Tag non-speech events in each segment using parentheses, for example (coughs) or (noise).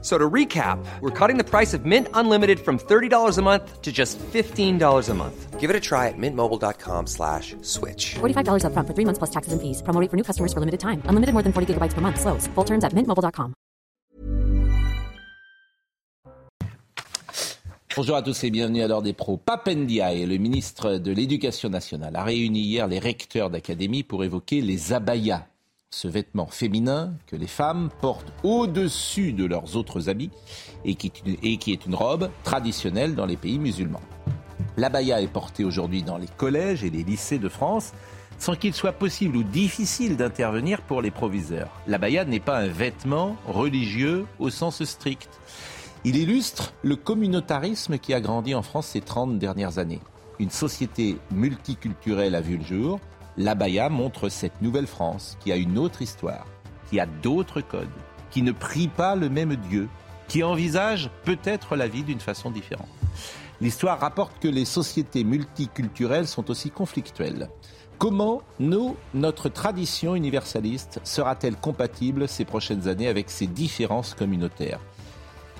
So to recap, we're cutting the price of Mint Unlimited from $30 a month to just $15 a month. Give it a try at mintmobile.com slash switch. $45 upfront for three months plus taxes and fees. Promo rate for new customers for limited time. Unlimited more than 40 gigabytes per month. Slows. Full terms at mintmobile.com. Bonjour à tous et bienvenue à l'heure des pros. Papendiaï, le ministre de l'Éducation nationale, a réuni hier les recteurs d'académie pour évoquer les abayas ce vêtement féminin que les femmes portent au-dessus de leurs autres habits et qui, est une, robe traditionnelle dans les pays musulmans. L'abaya est portée aujourd'hui dans les collèges et les lycées de France sans qu'il soit possible ou difficile d'intervenir pour les proviseurs. L'abaya n'est pas un vêtement religieux au sens strict. Il illustre le communautarisme qui a grandi en France ces 30 dernières années. Une société multiculturelle a vu le jour, l'abaya montre cette nouvelle France qui a une autre histoire, qui a d'autres codes, qui ne prie pas le même Dieu, qui envisage peut-être la vie d'une façon différente. L'histoire rapporte que les sociétés multiculturelles sont aussi conflictuelles. Comment nous, notre tradition universaliste sera-t-elle compatible ces prochaines années avec ces différences communautaires?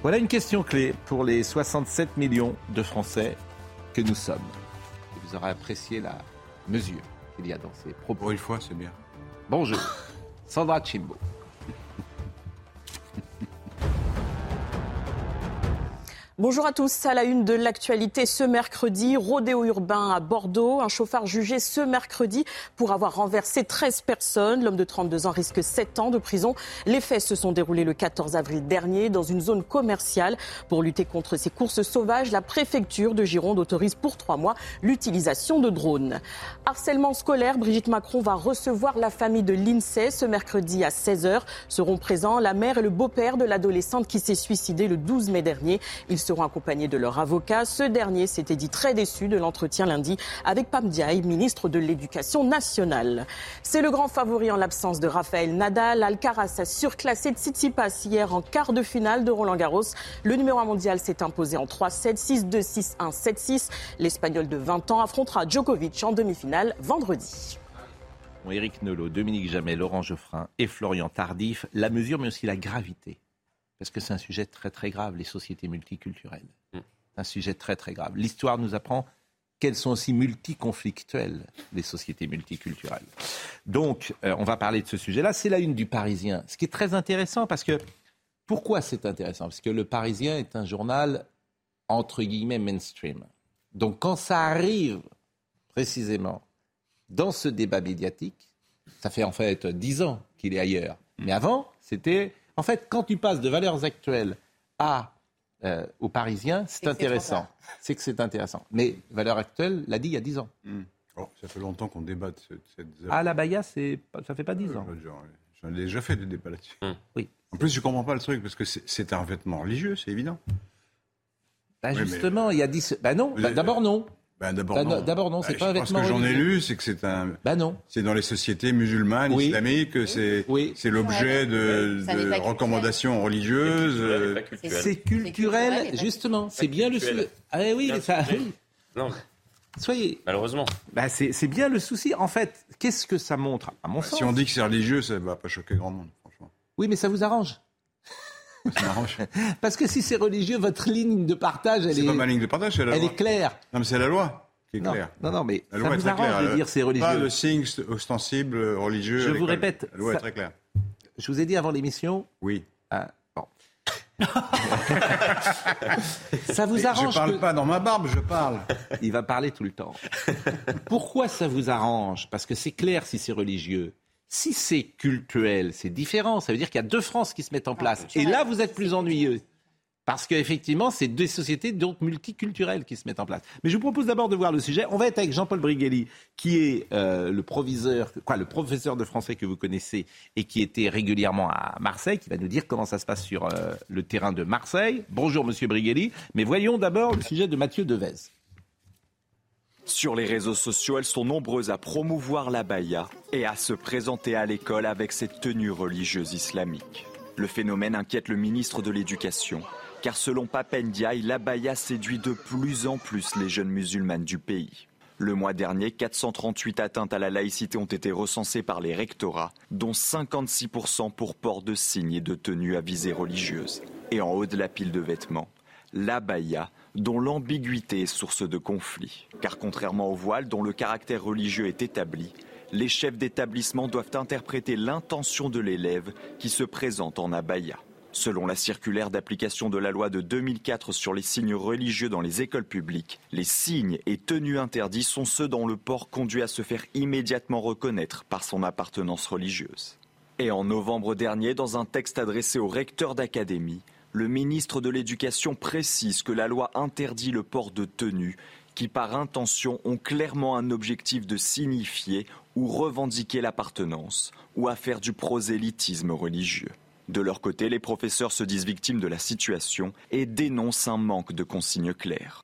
Voilà une question clé pour les 67 millions de Français que nous sommes. Vous aurez apprécié la mesure qu'il y a dans ces propos. Pour une fois, c'est bien. Bonjour, Sandra Chimbo. Bonjour à tous. À la une de l'actualité ce mercredi, rodéo urbain à Bordeaux. Un chauffard jugé ce mercredi pour avoir renversé 13 personnes. L'homme de 32 ans risque 7 ans de prison. Les faits se sont déroulés le 14 avril dernier dans une zone commerciale. Pour lutter contre ces courses sauvages, la préfecture de Gironde autorise pour trois mois l'utilisation de drones. Harcèlement scolaire, Brigitte Macron va recevoir la famille de l'INSEE ce mercredi à 16h. Seront présents la mère et le beau-père de l'adolescente qui s'est suicidée le 12 mai dernier. Seront accompagnés de leur avocat. Ce dernier s'était dit très déçu de l'entretien lundi avec Pam Diaye, ministre de l'Éducation nationale. C'est le grand favori en l'absence de Raphaël Nadal. Alcaraz a surclassé Tsitsipas hier en quart de finale de Roland Garros. Le numéro 1 mondial s'est imposé en 3-7, 6-2, 6-1, 7-6. L'Espagnol de 20 ans affrontera Djokovic en demi-finale vendredi. Bon, Éric Nolot, Dominique Jamais, Laurent Geoffrin et Florian Tardif, la mesure mais aussi la gravité parce que c'est un sujet très très grave, les sociétés multiculturelles. C'est un sujet très très grave. L'histoire nous apprend qu'elles sont aussi multiconflictuelles, les sociétés multiculturelles. Donc, euh, on va parler de ce sujet-là. C'est la une du Parisien, ce qui est très intéressant parce que, pourquoi c'est intéressant? Parce que le Parisien est un journal, entre guillemets, mainstream. Donc, quand ça arrive, précisément, dans ce débat médiatique, ça fait en fait dix ans qu'il est ailleurs. Mais avant, c'était en fait, quand tu passes de valeurs actuelles à euh, aux Parisiens, c'est intéressant. C'est que c'est intéressant. Mais valeurs actuelles l'a dit il y a 10 ans. Mm. Oh, ça fait longtemps qu'on débat de cette. Ah, la Baïa, ça fait pas 10 ans. J'en ai déjà fait des débats là-dessus. Mm. Oui. En plus, je comprends pas le truc parce que c'est un vêtement religieux, c'est évident. Bah, justement, il y a 10. Bah non, bah, d'abord non. Ben d'abord non. D'abord non, c'est bah, pas un vêtement. Ce que j'en ai lu, c'est que c'est un. Ben non. C'est dans les sociétés musulmanes, oui. islamiques, c'est oui. c'est l'objet de, de recommandations religieuses. C'est culturel, justement. C'est bien le. Ah oui, ça. Oui. Non. Soyez. Malheureusement. Bah c'est bien le souci. En fait, qu'est-ce que ça montre? À mon bah, sens. Si on dit que c'est religieux, ça va pas choquer grand monde, franchement. Oui, mais ça vous arrange. Ça. (laughs) Parce que si c'est religieux, votre ligne de partage, elle est. C'est pas ma ligne de partage, elle loi. est claire. Non, mais c'est la loi qui est non, claire. Non, non, mais la ça loi vous est très claire. de dire c'est religieux. Pas le signe ostensible religieux. Je vous répète. La loi ça... est très claire. Je vous ai dit avant l'émission. Oui. Ah, bon. (laughs) ça vous arrange Je parle que... pas dans ma barbe, je parle. Il va parler tout le temps. Pourquoi ça vous arrange? Parce que c'est clair si c'est religieux. Si c'est cultuel, c'est différent. Ça veut dire qu'il y a deux France qui se mettent en place. Et là, vous êtes plus ennuyeux. Parce qu'effectivement, c'est deux sociétés donc multiculturelles qui se mettent en place. Mais je vous propose d'abord de voir le sujet. On va être avec Jean-Paul Brigelli, qui est euh, le proviseur, quoi, le professeur de français que vous connaissez et qui était régulièrement à Marseille, qui va nous dire comment ça se passe sur euh, le terrain de Marseille. Bonjour, Monsieur Brigelli. Mais voyons d'abord le sujet de Mathieu Devez. Sur les réseaux sociaux, elles sont nombreuses à promouvoir la baïa et à se présenter à l'école avec cette tenue religieuse islamique. Le phénomène inquiète le ministre de l'Éducation, car selon Papendiaï, l'abaya séduit de plus en plus les jeunes musulmanes du pays. Le mois dernier, 438 atteintes à la laïcité ont été recensées par les rectorats, dont 56% pour port de signes et de tenues à visée religieuse. Et en haut de la pile de vêtements, l'abaya, dont l'ambiguïté est source de conflit. Car contrairement au voile, dont le caractère religieux est établi, les chefs d'établissement doivent interpréter l'intention de l'élève qui se présente en abaya. Selon la circulaire d'application de la loi de 2004 sur les signes religieux dans les écoles publiques, les signes et tenues interdits sont ceux dont le port conduit à se faire immédiatement reconnaître par son appartenance religieuse. Et en novembre dernier, dans un texte adressé au recteur d'académie, le ministre de l'Éducation précise que la loi interdit le port de tenues qui, par intention, ont clairement un objectif de signifier ou revendiquer l'appartenance ou à faire du prosélytisme religieux. De leur côté, les professeurs se disent victimes de la situation et dénoncent un manque de consignes claires.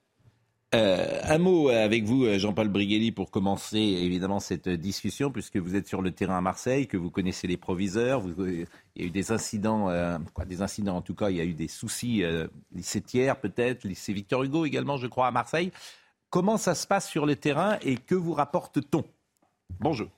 Euh, un mot avec vous, Jean-Paul Briguelli, pour commencer évidemment cette discussion, puisque vous êtes sur le terrain à Marseille, que vous connaissez les proviseurs. il y a eu des incidents, euh, des incidents en tout cas, il y a eu des soucis, euh, lycée Thiers peut-être, lycée Victor Hugo également, je crois, à Marseille. Comment ça se passe sur le terrain et que vous rapporte-t-on? Bonjour.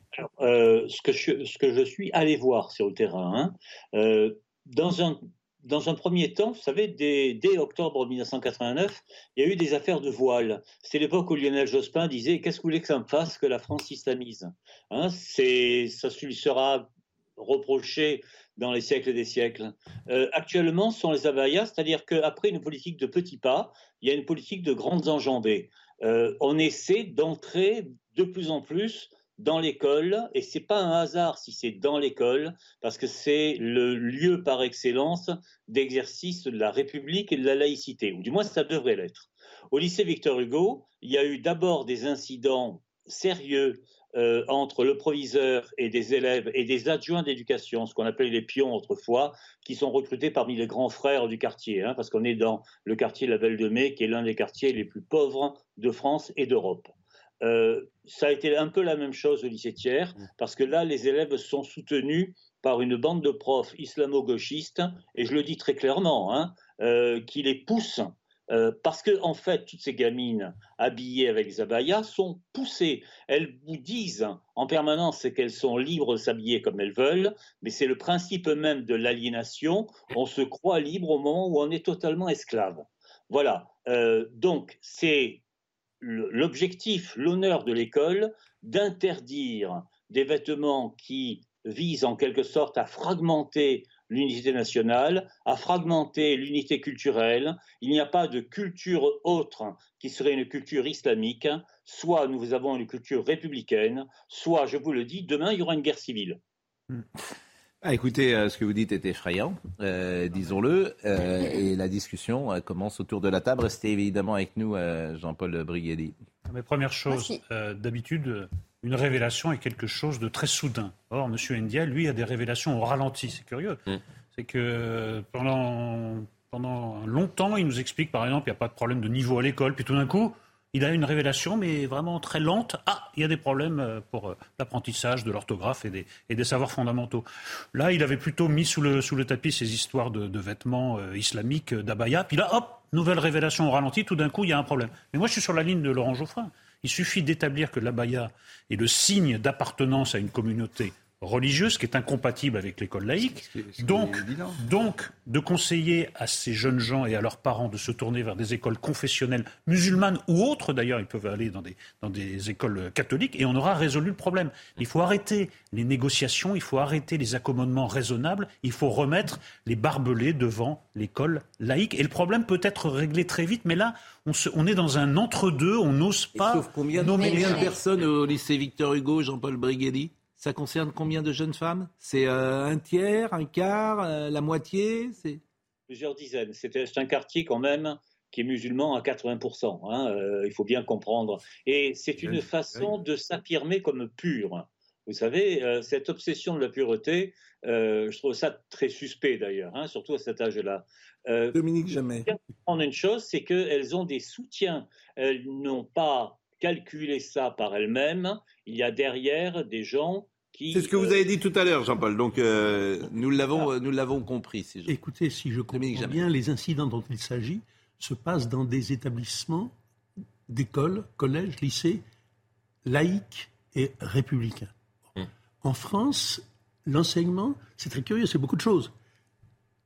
Euh, ce, que je, suis allé voir sur le terrain, hein, euh, dans, un, dans un premier temps, vous savez, dès, octobre 1989, il y a eu des affaires de voile. C'est l'époque où Lionel Jospin disait Qu'est-ce que vous voulez que ça me fasse que la France islamise hein, Ça lui sera reproché dans les siècles des siècles. Euh, actuellement, ce sont les abayas, c'est-à-dire qu'après une politique de petits pas, il y a une politique de grandes enjambées. Euh, on essaie d'entrer de plus en plus dans l'école, et c'est pas un hasard si c'est dans l'école, parce que c'est le lieu par excellence d'exercice de la République et de la laïcité, ou du moins ça devrait l'être. Au lycée Victor Hugo, il y a eu d'abord des incidents sérieux euh, entre le proviseur et des élèves et des adjoints d'éducation, ce qu'on appelait les pions autrefois, qui sont recrutés parmi les grands frères du quartier, hein, parce qu'on est dans le quartier La Belle de Mai, qui est l'un des quartiers les plus pauvres de France et d'Europe. Euh, ça a été un peu la même chose au lycée Thiers, mmh. parce que là, les élèves sont soutenus par une bande de profs islamo-gauchistes, et je le dis très clairement, hein, euh, qui les poussent euh, parce que en fait, toutes ces gamines habillées avec Zabaya sont poussées. Elles vous disent en permanence qu'elles sont libres de s'habiller comme elles veulent, mais c'est le principe même de l'aliénation. On se croit libre au moment où on est totalement esclave. Voilà. donc c'est l'objectif, l'honneur de l'école d'interdire des vêtements qui visent en quelque sorte à fragmenter l'unité nationale, à fragmenter l'unité culturelle. Il n'y a pas de culture autre qui serait une culture islamique. Soit nous avons une culture républicaine, soit, je vous le dis, demain il y aura une guerre civile. Hmm. Ah, écoutez, euh, ce que vous dites est effrayant, euh, disons-le, euh, et la discussion commence autour de la table. Restez évidemment avec nous, Jean-Paul Brighelli. Mais première chose, d'habitude, une révélation est quelque chose de très soudain. Or, M. India, lui, a des révélations au ralenti. C'est curieux. Mm. C'est que pendant, pendant longtemps, il nous explique, par exemple, il n'y a pas de problème de niveau à l'école, puis tout d'un coup, il a une révélation, mais vraiment très lente. Ah, il y a des problèmes euh, pour euh, l'apprentissage de l'orthographe et des, savoirs fondamentaux. Là, il avait plutôt mis sous le, sous le tapis ces histoires de, vêtements euh, islamiques, d'abaya. Puis là, hop, nouvelle révélation au ralenti. Tout d'un coup, il y a un problème. Mais moi, je suis sur la ligne de Laurent Geoffrin. Il suffit d'établir que l'abaya est le signe d'appartenance à une communauté religieuse qui est incompatible avec l'école laïque. donc, donc, de conseiller à ces jeunes gens et à leurs parents de se tourner vers des écoles confessionnelles musulmanes ou autres, d'ailleurs, ils peuvent aller dans des, dans des écoles catholiques, et on aura résolu le problème. Il faut arrêter les négociations, il faut arrêter les accommodements raisonnables, il faut remettre les barbelés devant l'école laïque. Et le problème peut être réglé très vite, mais là, on, on est dans un entre-deux, on n'ose pas. sauf combien, combien de personnes au lycée Victor Hugo, Jean-Paul ça concerne combien de jeunes femmes? C'est euh, un tiers, un quart, euh, la moitié? Plusieurs dizaines. C'est un quartier quand même qui est musulman à 80%. Hein, euh, il faut bien comprendre. Et c'est une façon de s'affirmer comme pur. Vous savez, cette obsession de la pureté, je trouve ça très suspect d'ailleurs, hein, surtout à cet âge-là. Dominique Jamais. Comprendre une chose, c'est qu'elles ont des soutiens. Elles n'ont pas calculé ça par elles-mêmes. Il y a derrière des gens C'est ce que vous avez dit tout à l'heure, Jean-Paul. Donc nous l'avons, nous l'avons compris. Si Écoutez, si je comprends bien, les incidents dont il s'agit se passent dans des établissements d'écoles, collèges, lycées laïques et républicains. Hmm. En France, l'enseignement, c'est très curieux, c'est beaucoup de choses.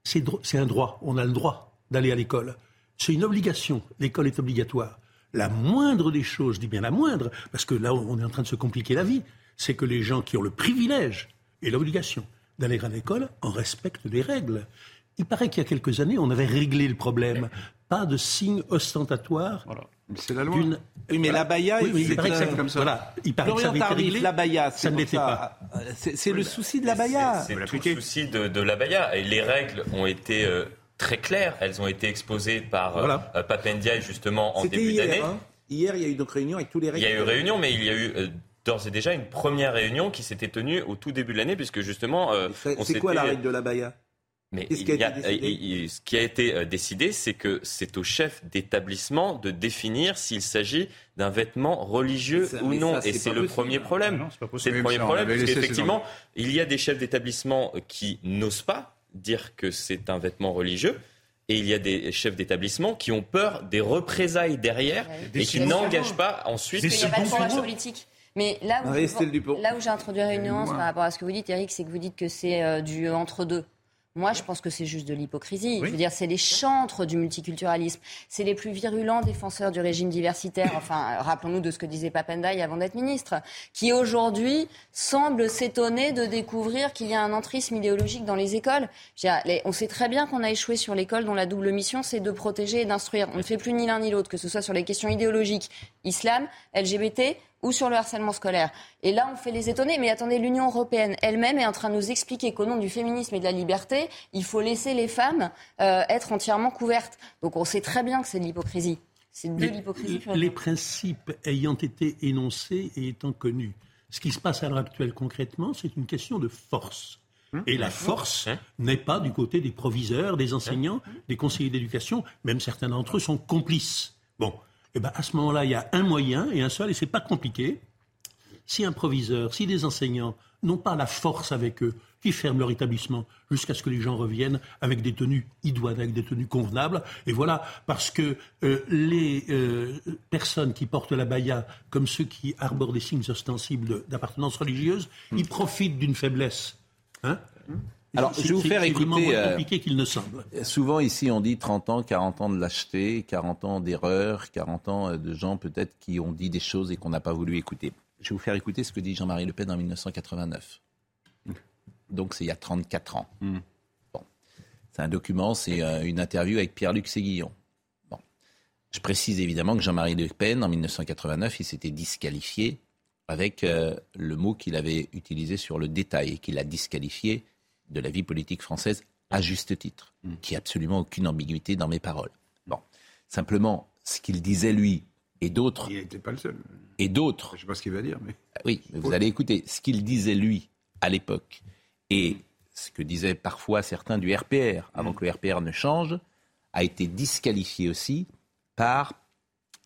C'est un droit, on a le droit d'aller à l'école. C'est une obligation, l'école est obligatoire. La moindre des choses, je dis bien la moindre, parce que là on est en train de se compliquer la vie, c'est que les gens qui ont le privilège et l'obligation d'aller à l'école en respectent les règles. Il paraît qu'il y a quelques années, on avait réglé le problème. Pas de signe ostentatoire c'est la loi. Oui, mais la baya, il paraît que c'est comme ça. Voilà. Il paraît que ça la baya, ça ne l'était pas. C'est le souci de la baya. C'est le souci de, la baya. Et les règles ont été euh, très claires. Elles ont été exposées par euh, euh Papendia justement en début d'année. Hein. Hier, il y a eu une réunion avec tous les règles. Il y a eu réunion, mais il y a eu euh, d'ores et déjà une première réunion qui s'était tenue au tout début de l'année, puisque justement. c'est quoi la règle de la baya mais ce qui a été euh, décidé, c'est que c'est au chef d'établissement de définir s'il s'agit d'un vêtement religieux ou non. et c'est le premier problème. C'est le premier problème, parce qu'effectivement, il y a des chefs d'établissement qui n'osent pas dire que c'est un vêtement religieux. Et il y a des chefs d'établissement qui ont peur des représailles derrière et qui n'engagent pas ensuite. Parce qu'il n'y a pas de politique. Mais là où, là où j'ai introduit une nuance par rapport à ce que vous dites, Eric, c'est que vous dites que c'est euh, du entre-deux. Moi, je pense que c'est juste de l'hypocrisie. Je veux dire, c'est les chantres du multiculturalisme. C'est les plus virulents défenseurs du régime diversitaire. Enfin, rappelons-nous de ce que disait Papendaï avant d'être ministre, qui aujourd'hui semble s'étonner de découvrir qu'il y a un entrisme idéologique dans les écoles. On sait très bien qu'on a échoué sur l'école dont la double mission, c'est de protéger et d'instruire. On ne fait plus ni l'un ni l'autre, que ce soit sur les questions idéologiques, islam, LGBT ou sur le harcèlement scolaire. Et là, on fait les étonner. Mais attendez, l'Union européenne elle-même est en train de nous expliquer qu'au nom du féminisme et de la liberté, il faut laisser les femmes euh, être entièrement couvertes. Donc on sait très bien que c'est de l'hypocrisie. C'est de l'hypocrisie. Les principes ayant été énoncés et étant connus, ce qui se passe à l'heure actuelle concrètement, c'est une question de force. Hum. Et la force hum. n'est pas du côté des proviseurs, des enseignants, des conseillers d'éducation. Même certains d'entre eux sont complices. Bon, eh ben, à ce moment-là, il y a un moyen et un seul, et c'est pas compliqué. Si un proviseur, si des enseignants n'ont pas la force avec eux, qui ferment leur établissement jusqu'à ce que les gens reviennent avec des tenues idoines, avec des tenues convenables. Et voilà, parce que euh, les euh, personnes qui portent la baya, comme ceux qui arborent des signes ostensibles d'appartenance religieuse, ils profitent d'une faiblesse. Hein alors, je vais vous faire écouter. moins euh, compliqué qu'il ne semble. Souvent, ici, on dit 30 ans, 40 ans de lâcheté, 40 ans d'erreur, 40 ans euh, de gens peut-être qui ont dit des choses et qu'on n'a pas voulu écouter. Je vais vous faire écouter ce que dit Jean-Marie Le Pen en 1989. Donc, c'est il y a 34 ans. Hmm. Bon. C'est un document, c'est euh, une interview avec Pierre-Luc Séguillon. Bon. Je précise évidemment que Jean-Marie Le Pen, en 1989, il s'était disqualifié avec le mot qu'il avait utilisé sur le détail et qu'il a disqualifié de la vie politique française à juste titre, mm. qui absolument aucune ambiguïté dans mes paroles. Bon, simplement, ce qu'il disait lui et d'autres. Il n'était pas le seul. Et d'autres. Je ne sais pas ce qu'il va dire, mais. Ah oui, mais vous allez écouter ce qu'il disait lui à l'époque et ce que disaient parfois certains du RPR avant mm. que le RPR ne change a été disqualifié aussi par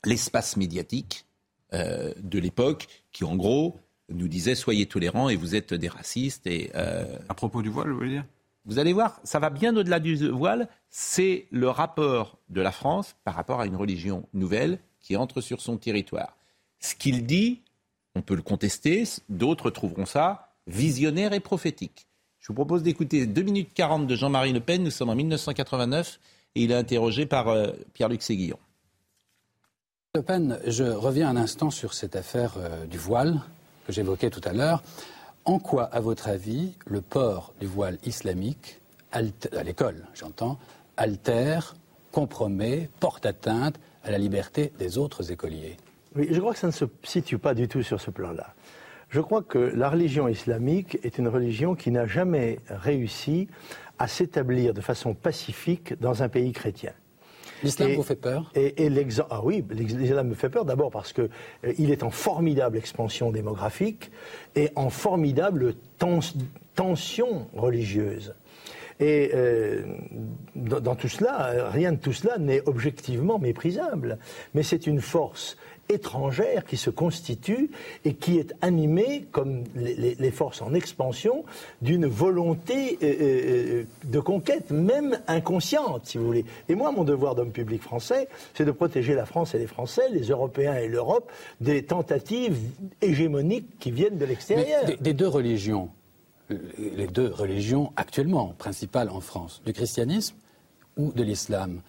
l'espace médiatique euh, de l'époque qui, en gros, nous disait soyez tolérants et vous êtes des racistes. Et, euh, À propos du voile, vous voulez dire? Vous allez voir, ça va bien au-delà du voile. C'est le rapport de la France par rapport à une religion nouvelle qui entre sur son territoire. Ce qu'il dit, on peut le contester, d'autres trouveront ça visionnaire et prophétique. Je vous propose d'écouter 2 minutes 40 de Jean-Marie Le Pen. Nous sommes en 1989 et il est interrogé par euh, Pierre-Luc Séguillon. Le Pen, je reviens un instant sur cette affaire euh, du voile que j'évoquais tout à l'heure. En quoi, à votre avis, le port du voile islamique, à l'école, j'entends, altère, compromet, porte atteinte à la liberté des autres écoliers? Oui, je crois que ça ne se situe pas du tout sur ce plan-là. Je crois que la religion islamique est une religion qui n'a jamais réussi à s'établir de façon pacifique dans un pays chrétien. L'islam vous fait peur? et, Ah oui, l'islam me fait peur d'abord parce qu'il euh, est en formidable expansion démographique et en formidable tension religieuse. Et euh, dans, tout cela, rien de tout cela n'est objectivement méprisable. Mais c'est une force étrangère qui se constitue et qui est animée, comme les, forces en expansion, d'une volonté euh, euh, de conquête, même inconsciente, si vous voulez. Et moi, mon devoir d'homme public français, c'est de protéger la France et les Français, les Européens et l'Europe, des tentatives hégémoniques qui viennent de l'extérieur. Des deux religions, les deux religions actuellement principales en France, du christianisme ou de l'islam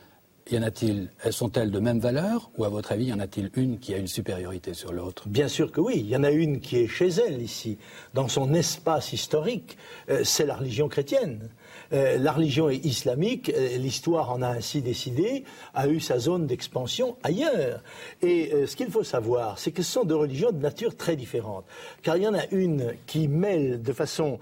y en a-t-il, sont-elles de même valeur ou à votre avis, y en a-t-il une qui a une supériorité sur l'autre? Bien sûr que oui. Il y en a une qui est chez elle ici, dans son espace historique. Euh, c'est la religion chrétienne. Euh, la religion islamique, euh, l'histoire en a ainsi décidé, a eu sa zone d'expansion ailleurs. Et euh, ce qu'il faut savoir, c'est que ce sont deux religions de nature très différente. Car il y en a une qui mêle de façon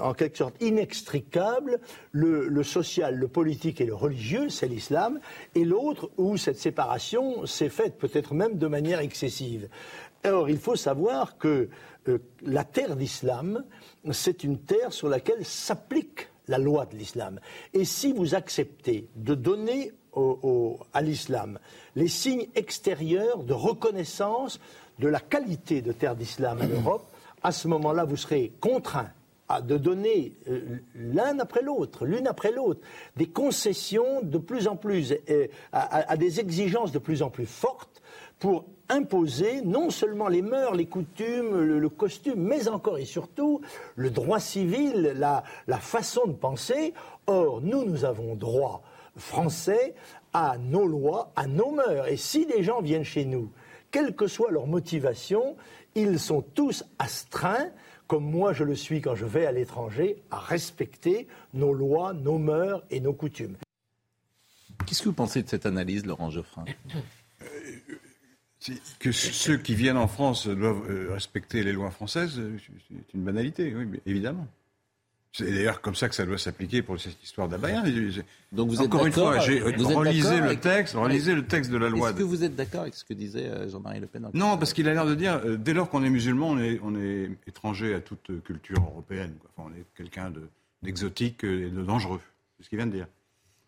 en quelque sorte inextricable le, social, le politique et le religieux, c'est l'islam, et l'autre où cette séparation s'est faite peut-être même de manière excessive. Or, il faut savoir que la terre d'islam, c'est une terre sur laquelle s'applique la loi de l'islam. Et si vous acceptez de donner à l'islam les signes extérieurs de reconnaissance de la qualité de terre d'islam en Europe, à ce moment-là, vous serez contraint de donner euh, l'un après l'autre, l'une après l'autre, des concessions de plus en plus, euh, à, des exigences de plus en plus fortes pour imposer non seulement les mœurs, les coutumes, le, costume, mais encore et surtout le droit civil, la, la façon de penser. Or, nous, nous avons droit français à nos lois, à nos mœurs. Et si des gens viennent chez nous, quelle que soit leur motivation, ils sont tous astreints, comme moi je le suis quand je vais à l'étranger, à respecter nos lois, nos mœurs et nos coutumes. Qu'est-ce que vous pensez de cette analyse, Laurent Geoffrin que ceux qui viennent en France doivent euh, respecter les lois françaises, euh, c'est une banalité, oui, évidemment. C'est d'ailleurs comme ça que ça doit s'appliquer pour cette histoire d'Abaya. Donc vous êtes Encore une fois, j'ai relisé le texte, relisez le texte de la loi. Est-ce que vous êtes d'accord avec ce que disait euh, Jean-Marie Le Pen Non, parce qu'il a l'air de dire, dès lors qu'on est musulman, on est, on est, étranger à toute culture européenne. Enfin, on est quelqu'un d'exotique et de dangereux. C'est ce qu'il vient de dire.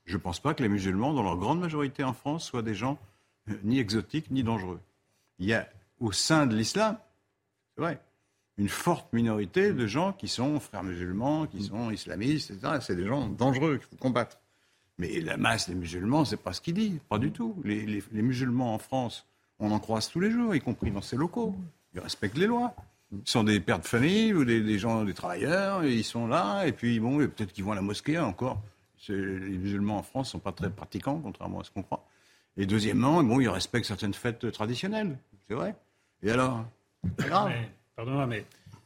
Je ne pense pas que les musulmans, dans leur grande majorité en France, soient des gens ni exotiques ni dangereux il y a au sein de l'islam, c'est vrai, une forte minorité de gens qui sont frères musulmans, qui sont islamistes, etc. C'est des gens dangereux qu'il faut combattre. Mais la masse des musulmans, c'est pas ce qu'il dit, pas du tout. Les, musulmans en France, on en croise tous les jours, y compris dans ces locaux. Ils respectent les lois. Ils sont des pères de famille ou des, gens, des travailleurs, ils sont là, et puis bon, peut-être qu'ils vont à la mosquée encore. Les musulmans en France ne sont pas très pratiquants, contrairement à ce qu'on croit. Et deuxièmement, bon, ils respectent certaines fêtes traditionnelles. C'est vrai. Et alors? Pardonnez-moi, mais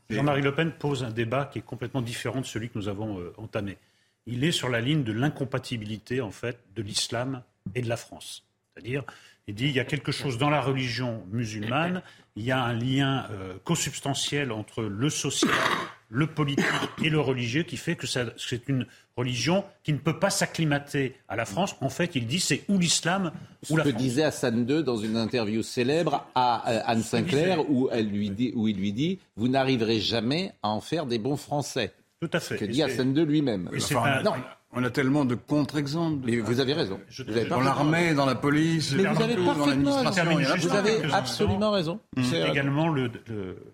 Jean-Marie Le Pen pose un débat qui est complètement différent de celui que nous avons euh, entamé. Il est sur la ligne de l'incompatibilité, en fait, de l'islam et de la France. C'est-à-dire, il dit il y a quelque chose dans la religion musulmane, il y a un lien euh, consubstantiel entre le social, le politique et le religieux qui fait que c'est une religion qui ne peut pas s'acclimater à la France. En fait, il dit c'est ou l'islam ou la Ce que disait Hassan II dans une interview célèbre à euh, Anne Sinclair où, elle lui dit, où il lui dit Vous n'arriverez jamais à en faire des bons Français. Tout à fait. Ce que dit Hassan II lui-même. non. On a tellement de contre-exemples. vous avez raison. dans l'armée, dans la police, mais vous avez parfaitement raison. Vous avez absolument raison. C'est également le,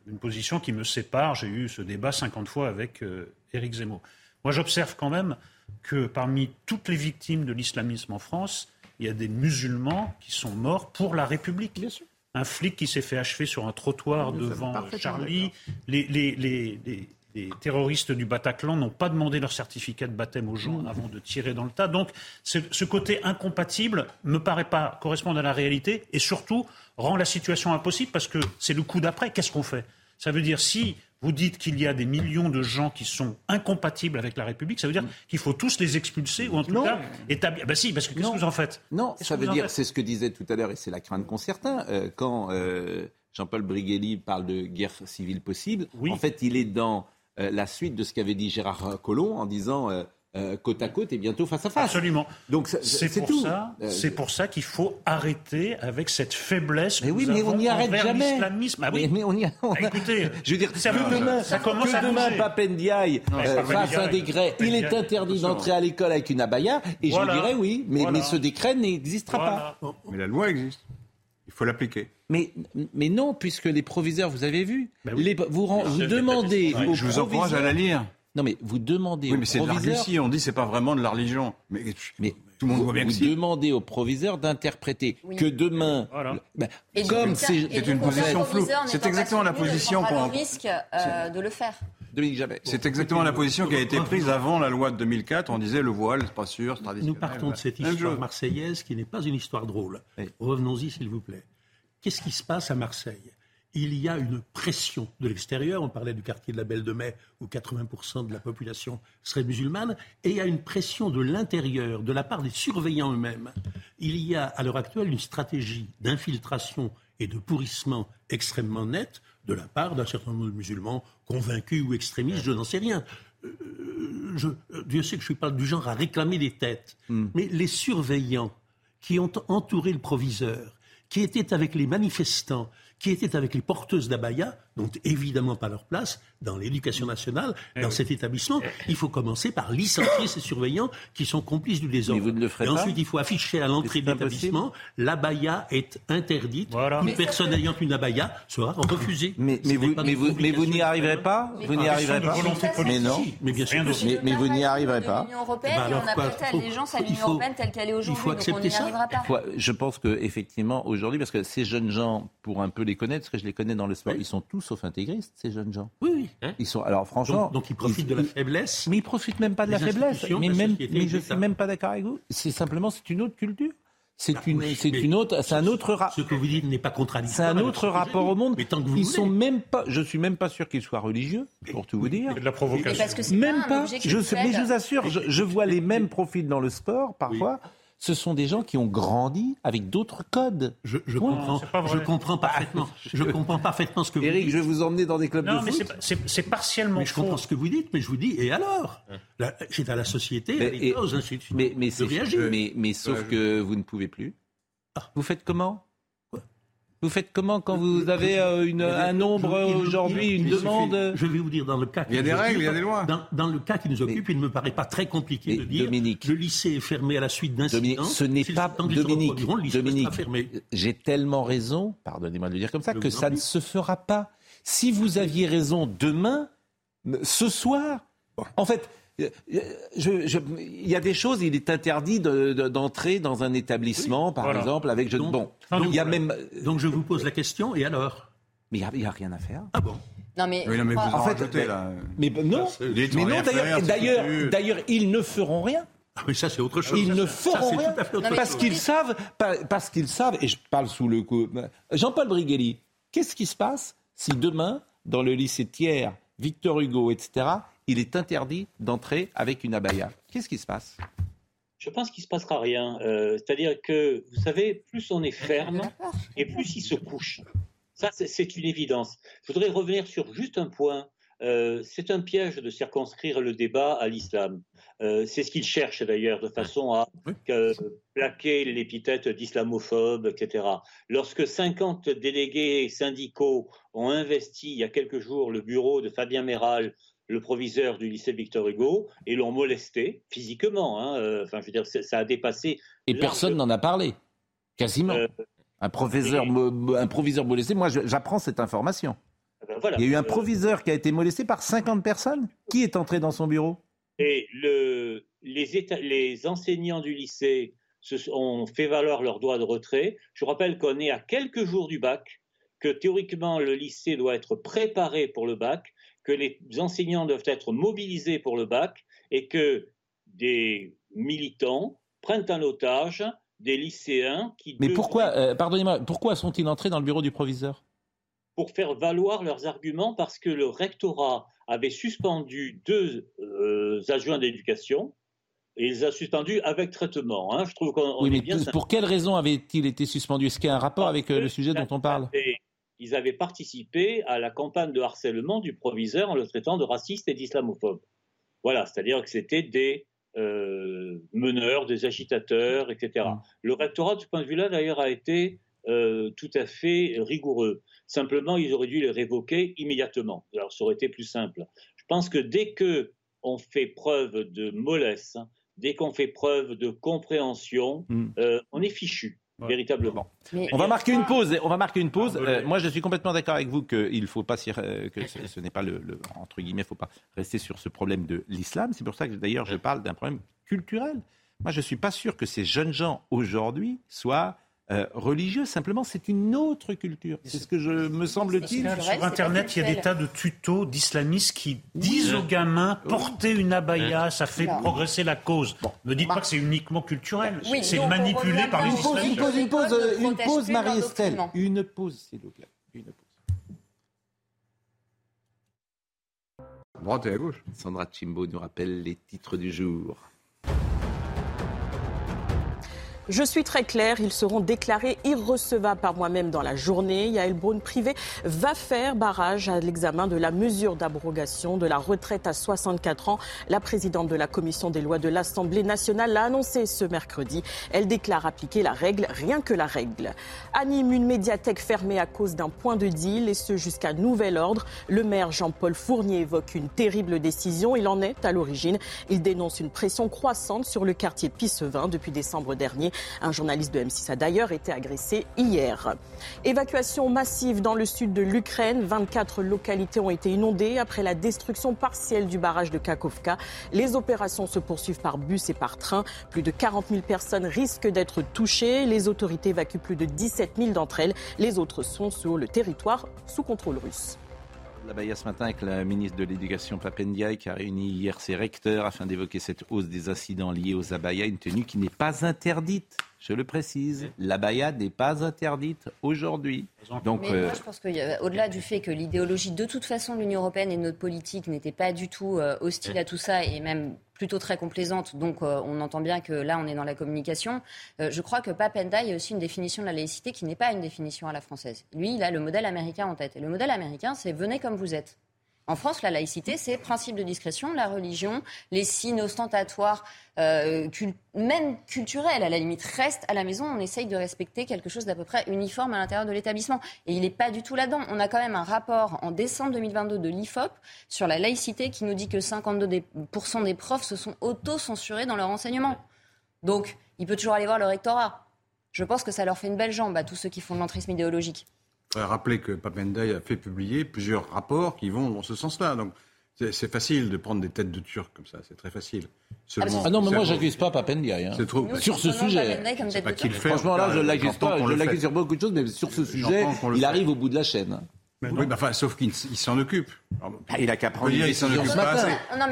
une position qui me sépare. J'ai eu ce débat 50 fois avec euh, Éric Zemmour. Moi, j'observe quand même que parmi toutes les victimes de l'islamisme en France, il y a des musulmans qui sont morts pour la République. Bien sûr. Un flic qui s'est fait achever sur un trottoir devant Charlie. Les, les, les, les, terroristes du Bataclan n'ont pas demandé leur certificat de baptême aux gens avant de tirer dans le tas. Donc, ce côté incompatible ne me paraît pas correspondre à la réalité et surtout rend la situation impossible parce que c'est le coup d'après. Qu'est-ce qu'on fait? Ça veut dire si vous dites qu'il y a des millions de gens qui sont incompatibles avec la République, ça veut dire qu'il faut tous les expulser ou en tout cas établir. Ben si, parce que qu'est-ce que vous en faites? Non, ça veut dire, c'est ce que disait tout à l'heure, et c'est la crainte qu'ont certains, euh, quand euh, Jean-Paul Brigelli parle de guerre civile possible, en fait, il est dans euh, la suite de ce qu'avait dit Gérard Collomb en disant euh, côte à côte et bientôt face à face. Absolument. Donc c'est pour, tout. ça. Euh, c'est pour ça qu'il faut arrêter avec cette faiblesse. Mais oui, mais on n'y arrête jamais. L'islamisme. Ah oui. Mais, on y a, écoutez, (laughs) je veux dire, ça, que demain, ça commence que demain, Papendiaï euh, fasse un décret. Il est interdit d'entrer à l'école avec une abaya. Et je dirais oui, mais, mais ce décret n'existera pas. Mais la loi existe. Il faut l'appliquer. Mais, mais non, puisque les proviseurs, vous avez vu, ben les, vous, vous demandez. je vous encourage à la lire. Non, mais vous demandez. Oui, mais c'est de l'art On dit c'est pas vraiment de la religion. Mais, mais tout le monde voit bien vous demandez au proviseur d'interpréter que demain, ben, comme c'est une position floue, c'est exactement la position qu'on risque euh, de le faire. C'est exactement la position qui a été prise avant la loi de 2004. On disait le voile, c'est pas sûr, c'est traditionnel. Nous partons de cette histoire marseillaise qui n'est pas une histoire drôle. Revenons-y, s'il vous plaît. Qu'est-ce qui se passe à Marseille? Il y a une pression de l'extérieur. On parlait du quartier de la Belle de Mai où 80% de la population serait musulmane. Et il y a une pression de l'intérieur, de la part des surveillants eux-mêmes. Il y a à l'heure actuelle une stratégie d'infiltration et de pourrissement extrêmement nette de la part d'un certain nombre de musulmans convaincus ou extrémistes, je n'en sais rien. Euh, je, Dieu sait que je suis pas du genre à réclamer des têtes. Hmm. Mais les surveillants qui ont entouré le proviseur, qui étaient avec les manifestants, qui étaient avec les porteuses d'abaya, n'ont évidemment pas leur place dans l'éducation nationale, eh dans cet établissement. Il faut commencer par licencier ces surveillants qui sont complices du désordre. vous ne le ferez Et ensuite, il faut afficher à l'entrée de l'établissement l'abaya est interdite. Toute personne ayant une abaya sera refusée. Mais, mais vous, mais vous, mais vous n'y arriverez pas Vous n'y arriverez pas Mais non. Mais bien sûr. Mais, mais vous n'y arriverez pas. L'Union européenne, eh ben on allégeance à l'Union européenne telle qu'elle est aujourd'hui. Donc on n'y arrivera pas. Je pense que effectivement aujourd'hui, parce que ces jeunes gens, pour un peu les connaître, parce que je les connais dans le sport, ils sont tous sauf intégristes, ces jeunes gens. Oui, oui. Hein ils sont, alors franchement. Donc, ils profitent de la faiblesse. Mais ils profitent même pas de la faiblesse. Mais, même, mais je suis même pas d'accord avec vous. C'est simplement, c'est une autre culture. C'est ah une, c'est une autre, c'est un autre rapport. Ce que vous dites n'est pas contradictoire. C'est un autre rapport au monde. Mais tant que vous ils sont même pas, je suis même pas sûr qu'ils soient religieux, pour tout vous dire. de la provocation. Parce que même pas. Je, mais je vous assure, je, je, vois les mêmes profils dans le sport parfois ce sont des gens qui ont grandi avec d'autres codes. Je, comprends, je comprends parfaitement. je comprends parfaitement ce que vous dites. Je vais vous emmener dans des clubs de foot. C'est partiellement mais je comprends ce que vous dites, mais je vous dis, et alors? C'est à la société, mais, à l'État, aux institutions mais, mais de réagir. Mais, mais sauf que vous ne pouvez plus. Ah. Vous faites comment? Vous faites comment quand vous avez euh, une, un nombre aujourd'hui, une demande Je vais vous dire, dans le cas qui Il y a des règles, il y a des lois. Dans, le cas qui nous occupe, il ne me paraît pas très compliqué de dire Dominique, le lycée est fermé à la suite d'incidents. Ce n'est pas Dominique. Dominique, j'ai tellement raison, pardonnez-moi de le dire comme ça, que ça ne se fera pas. Si vous aviez raison demain, ce soir, en fait, il y a des choses, il est interdit d'entrer dans un établissement, par exemple, avec je, bon. Donc, il y a même. Donc je vous pose la question, et alors? Mais il n'y a, rien à faire. Ah bon? Non mais, oui, non, mais en fait, là. mais, non, mais non d'ailleurs, d'ailleurs, ils ne feront rien. Ah, mais ça, c'est autre chose. Ils ne feront rien parce qu'ils savent, parce qu'ils savent, et je parle sous le coup. Jean-Paul Brighelli, qu'est-ce qui se passe si demain, dans le lycée Thiers, Victor Hugo, etc., il est interdit d'entrer avec une abaya. Qu'est-ce qui se passe? Je pense qu'il ne se passera rien. Euh, c'est-à-dire que, vous savez, plus on est ferme et plus il se couche. Ça, c'est une évidence. Je voudrais revenir sur juste un point. Euh, c'est un piège de circonscrire le débat à l'islam. Euh, c'est ce qu'il cherche d'ailleurs, de façon à plaquer l'épithète d'islamophobe, etc. Lorsque 50 délégués syndicaux ont investi il y a quelques jours le bureau de Fabien Méral le proviseur du lycée Victor Hugo et l'ont molesté physiquement. Hein, euh, enfin, je veux dire, ça a dépassé. Et personne n'en a parlé, quasiment. Euh, un professeur, un proviseur molesté. Moi, j'apprends cette information. Ah ben Il y a eu un proviseur qui a été molesté par 50 personnes. Qui est entré dans son bureau? Et le, les, les enseignants du lycée se, ont fait valoir leur droit de retrait. Je rappelle qu'on est à quelques jours du bac, que théoriquement le lycée doit être préparé pour le bac, que les enseignants doivent être mobilisés pour le bac et que des militants prennent en otage des lycéens qui. Mais pourquoi, euh, pardonnez-moi, pourquoi sont-ils entrés dans le bureau du proviseur? Pour faire valoir leurs arguments, parce que le rectorat avait suspendu deux euh, adjoints d'éducation. Et il les a suspendus avec traitement. Hein. Je trouve qu'on oui, mais bien pour quelle raison avait-il été suspendu Est-ce qu'il y a un rapport avec euh, le sujet dont on parle? Ils avaient participé à la campagne de harcèlement du proviseur en le traitant de raciste et d'islamophobe. Voilà, c'est-à-dire que c'était des euh, meneurs, des agitateurs, etc. Mm. Le rectorat, de ce point de vue-là, d'ailleurs, a été euh, tout à fait rigoureux. Simplement, ils auraient dû les révoquer immédiatement. Alors, ça aurait été plus simple. Je pense que dès que on fait preuve de mollesse, dès qu'on fait preuve de compréhension, mm. euh, on est fichu. Véritablement. on va marquer une pause. On va marquer une pause. Euh, moi, je suis complètement d'accord avec vous qu'il faut pas euh, que ce, n'est pas le, entre guillemets, faut pas rester sur ce problème de l'islam. C'est pour ça que d'ailleurs je parle d'un problème culturel. Moi, je suis pas sûr que ces jeunes gens aujourd'hui soient euh, religieux. Simplement, c'est une autre culture. C'est ce que je me semble-t-il. Sur Internet, il y a des tas de tutos d'islamistes qui disent aux gamins portez une abaya, ça fait progresser la cause. Ne dites pas que c'est uniquement culturel. c'est manipulé par les islamistes. Une pause, une pause, une pause, une pause Marie-Estelle. Une pause, s'il vous plaît. Une pause. Droite et à gauche. Sandra Chimbo nous rappelle les titres du jour. Je suis très clair, ils seront déclarés irrecevables par moi-même dans la journée. Yael Braun privé va faire barrage à l'examen de la mesure d'abrogation de la retraite à 64 ans. La présidente de la commission des lois de l'Assemblée nationale l'a annoncé ce mercredi. Elle déclare appliquer la règle, rien que la règle. Anime une médiathèque fermée à cause d'un point de deal et ce jusqu'à nouvel ordre. Le maire Jean-Paul Fournier évoque une terrible décision. Il en est à l'origine. Il dénonce une pression croissante sur le quartier Pissevin depuis décembre dernier. Un journaliste de M6 a d'ailleurs été agressé hier. Évacuation massive dans le sud de l'Ukraine. 24 localités ont été inondées après la destruction partielle du barrage de Kakovka. Les opérations se poursuivent par bus et par train. Plus de 40 000 personnes risquent d'être touchées. Les autorités évacuent plus de 17 000 d'entre elles. Les autres sont sur le territoire sous contrôle russe la Baïa ce matin avec la ministre de l'Éducation Papendiaï qui a réuni hier ses recteurs afin d'évoquer cette hausse des incidents liés aux abayas, une tenue qui n'est pas interdite. Je le précise, l'abaya n'est pas interdite aujourd'hui. Donc, Mais moi, euh, je pense qu'au-delà du fait que l'idéologie de toute façon de l'Union européenne et de notre politique n'était pas du tout euh, hostile à tout ça et même plutôt très complaisante, donc euh, on entend bien que là on est dans la communication. je crois que Papenda, a aussi une définition de la laïcité qui n'est pas une définition à la française. Lui, il a le modèle américain en tête. Et le modèle américain, c'est venez comme vous êtes. En France, la laïcité, c'est principe de discrétion, la religion, les signes ostentatoires, euh, même culturels, à la limite, restent à la maison. On essaye de respecter quelque chose d'à peu près uniforme à l'intérieur de l'établissement. Et il n'est pas du tout là-dedans. On a quand même un rapport en décembre 2022 de l'IFOP sur la laïcité qui nous dit que 52% des profs se sont auto-censurés dans leur enseignement. Donc, il peut toujours aller voir le rectorat. Je pense que ça leur fait une belle jambe à tous ceux qui font de l'entrisme idéologique. Il faudrait rappeler que Papendaï a fait publier plusieurs rapports qui vont dans ce sens-là. Donc, c'est facile de prendre des têtes de Turcs comme ça, c'est très facile. ah, ah non, mais moi, j'accuse pas Papendiaï. Hein. Trop... Sur ce sujet. Pas qu'il fait, Franchement, là, je l'accuse pas. Je l'accuse sur beaucoup de choses, mais sur ce sujet, il arrive au bout de la chaîne. oui, enfin, sauf qu'il s'en occupe. Ah, il a qu'à prendre, une décision ce matin.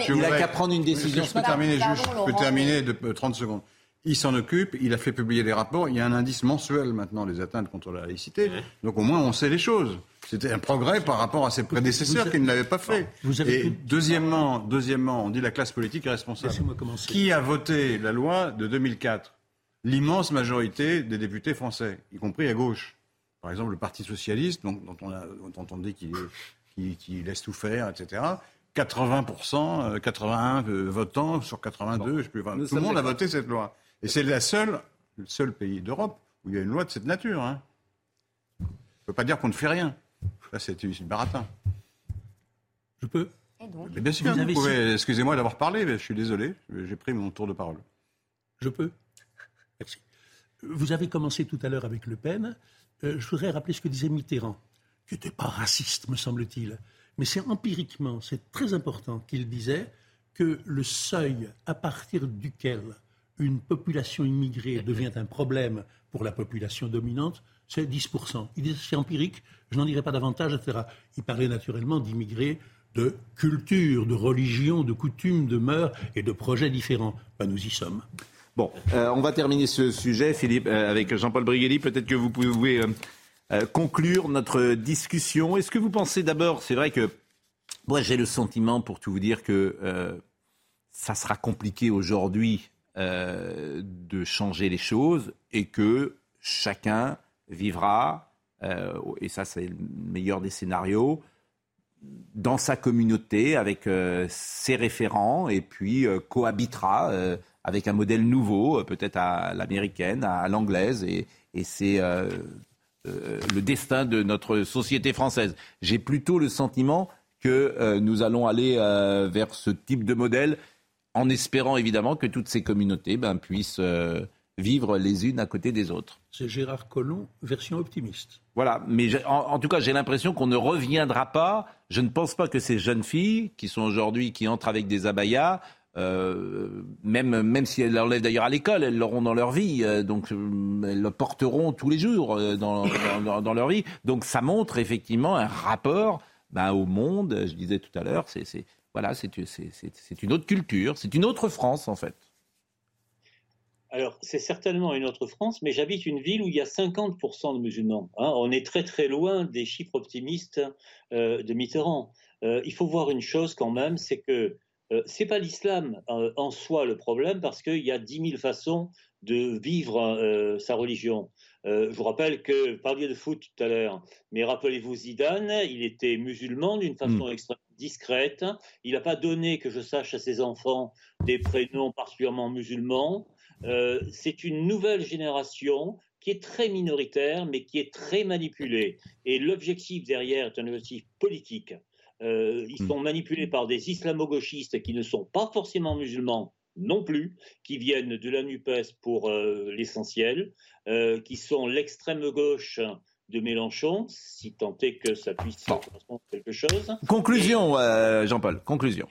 Il a qu'à prendre une décision ce matin. Je peux terminer de 30 secondes. Il s'en occupe, il a fait publier des rapports. Il y a un indice mensuel maintenant des atteintes contre la laïcité. Donc au moins on sait les choses. C'était un progrès par rapport à ses prédécesseurs qui ne l'avaient pas fait. Et deuxièmement, deuxièmement, on dit la classe politique est responsable. Qui a voté la loi de 2004 L'immense majorité des députés français, y compris à gauche. Par exemple, le Parti socialiste, dont, on, a, entendu qu'il laisse tout faire, etc. 80%, 81 votants sur 82, je sais plus, tout le monde a voté cette loi. Et c'est la seule, le seul pays d'Europe où il y a une loi de cette nature. Hein. On ne peut pas dire qu'on ne fait rien. Là, c'est une baratin. Je peux mais Bien sûr, vous, pouvez. Excusez-moi d'avoir parlé, mais je suis désolé. J'ai pris mon tour de parole. Je peux Merci. Vous avez commencé tout à l'heure avec Le Pen. Euh, je voudrais rappeler ce que disait Mitterrand, qui n'était pas raciste, me semble-t-il. Mais c'est empiriquement, c'est très important qu'il disait que le seuil à partir duquel une population immigrée devient un problème pour la population dominante, c'est 10%. Il c'est empirique, je n'en dirai pas davantage, etc. Il parlait naturellement d'immigrés de culture, de religion, de coutumes, de mœurs et de projets différents. Ben, nous y sommes. Bon, euh, on va terminer ce sujet, Philippe, euh, avec Jean-Paul Brigelli. Peut-être que vous pouvez euh, conclure notre discussion. Est-ce que vous pensez d'abord, c'est vrai que moi j'ai le sentiment, pour tout vous dire, que ça sera compliqué aujourd'hui euh, de changer les choses et que chacun vivra, euh, et ça c'est le meilleur des scénarios, dans sa communauté avec euh, ses référents et puis cohabitera avec un modèle nouveau, peut-être à l'américaine, à l'anglaise, et, et c'est le destin de notre société française. J'ai plutôt le sentiment que nous allons aller vers ce type de modèle en espérant évidemment que toutes ces communautés ben, puissent euh, vivre les unes à côté des autres. C'est Gérard Collomb, version optimiste. Voilà, mais en, tout cas, j'ai l'impression qu'on ne reviendra pas. Je ne pense pas que ces jeunes filles qui sont aujourd'hui, qui entrent avec des abayas, euh, même, même si elles l'enlèvent d'ailleurs à l'école, elles l'auront dans leur vie, euh, donc euh, elles le porteront tous les jours dans, dans, leur vie. Donc ça montre effectivement un rapport ben, au monde. Je disais tout à l'heure, c'est voilà, c'est une autre culture, c'est une autre France en fait. Alors, c'est certainement une autre France, mais j'habite une ville où il y a 50% de musulmans. Hein. On est très très loin des chiffres optimistes euh, de Mitterrand. Euh, il faut voir une chose quand même, c'est que euh, c'est pas l'islam en soi le problème, parce qu'il y a 10 000 façons de vivre sa religion. Je vous rappelle que vous parliez de foot tout à l'heure, mais rappelez-vous Zidane, il était musulman d'une façon hmm. extrêmement discrète. Il n'a pas donné, que je sache, à ses enfants des prénoms particulièrement musulmans. Euh, c'est une nouvelle génération qui est très minoritaire, mais qui est très manipulée. Et l'objectif derrière est un objectif politique. Euh, ils hmm. sont manipulés par des islamo-gauchistes qui ne sont pas forcément musulmans non plus, qui viennent de la NUPES pour euh, l'essentiel, qui sont l'extrême gauche de Mélenchon, si tant est que ça puisse correspondre à quelque chose. Conclusion, euh, Jean-Paul, conclusion.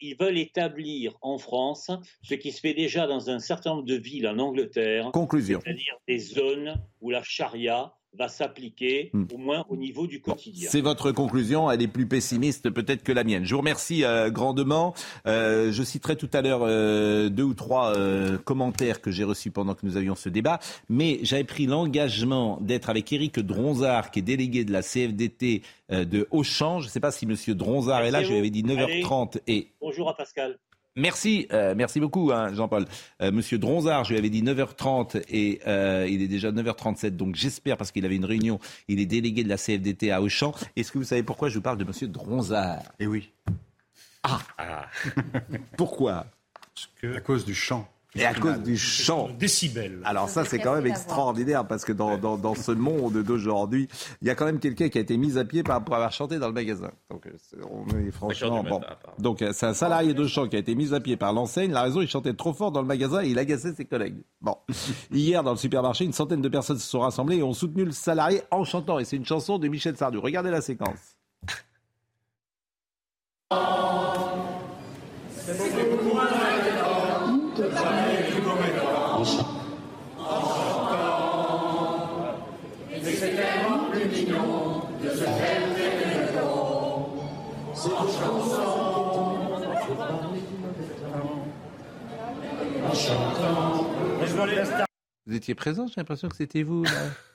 Ils veulent, établir en France ce qui se fait déjà dans un certain nombre de villes en Angleterre. Conclusion. C'est-à-dire des zones où la charia va s'appliquer, hmm. au moins au niveau du quotidien. C'est votre conclusion, elle est plus pessimiste peut-être que la mienne. Je vous remercie euh, grandement. Euh, je citerai tout à l'heure euh, deux ou trois commentaires que j'ai reçus pendant que nous avions ce débat, mais j'avais pris l'engagement d'être avec Éric Dronzard, qui est délégué de la CFDT de Auchan. Je ne sais pas si M. Dronzard est là, je lui avais dit 9h30 et... Bonjour à Pascal. Merci, euh, merci beaucoup, hein, Jean-Paul. Euh, Monsieur Dronzard, je lui avais dit 9h30 et euh, il est déjà 9h37, donc j'espère, parce qu'il avait une réunion, il est délégué de la CFDT à Auchan. Est-ce que vous savez pourquoi je vous parle de Monsieur Dronzard? Eh oui. Ah, ah. (laughs) Pourquoi? Parce que... À cause du chant. Et à cause du chant. Décibel. Alors ça, c'est quand même extraordinaire parce que dans, dans, dans ce monde d'aujourd'hui, il y a quand même quelqu'un qui a été mis à pied par, pour avoir chanté dans le magasin. Donc, on est franchement... Bon. Donc, euh, c'est un salarié de chant qui a été mis à pied par l'enseigne. La raison, il chantait trop fort dans le magasin et il agaçait ses collègues. Bon. (laughs) Hier, dans le supermarché, une centaine de personnes se sont rassemblées et ont soutenu le salarié en chantant. Et c'est une chanson de Michel Sardou. Regardez la séquence. Vous étiez présent J'ai l'impression que c'était vous.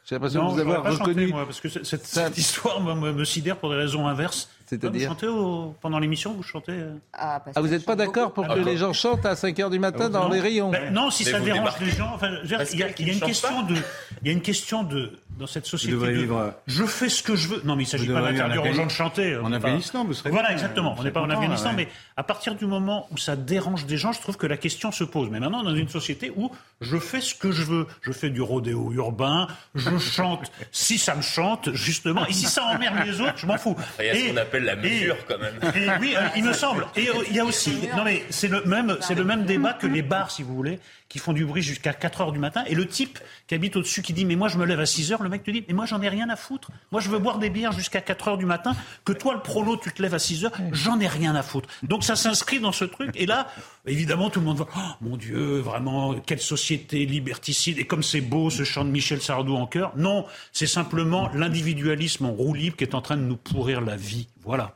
J'ai l'impression de vous avoir reconnu. moi, parce que cette, histoire me, sidère pour des raisons inverses. C'est-à-dire Vous chantez pendant l'émission, vous chantez euh Ah, ah vous n'êtes pas d'accord pour que les gens chantent à 5 h du matin ah, dans les rayons ben, Non, si ça dérange les gens. Enfin, il y, a, une question de, il y a une question de dans cette société. De, je fais ce que je veux. Non, mais il ne s'agit pas d'interdire aux gens de chanter. En Afghanistan, vous serez. Voilà, exactement. On n'est pas en Afghanistan, mais à partir du moment où ça dérange des gens, je trouve que la question se pose. Mais maintenant, dans une société où je fais ce que je veux, je fais du rodéo urbain, je chante (laughs) si ça me chante, justement. Et si ça emmerde les autres, je m'en fous. Il la mesure, quand même. Et, oui, euh, il me semble. Et euh, il y a aussi. Non, mais c'est le même, c'est le même débat que les bars, si vous voulez qui font du bruit jusqu'à 4 heures du matin, et le type qui habite au-dessus qui dit Mais moi je me lève à 6 heures, le mec te dit Mais moi j'en ai rien à foutre. Moi je veux boire des bières jusqu'à 4 heures du matin, que toi le prolo tu te lèves à 6 heures, j'en ai rien à foutre. Donc ça s'inscrit dans ce truc, et là, évidemment, tout le monde va oh, Mon Dieu, vraiment, quelle société liberticide, et comme c'est beau ce chant de Michel Sardou en chœur. Non, c'est simplement l'individualisme en roue libre qui est en train de nous pourrir la vie. Voilà.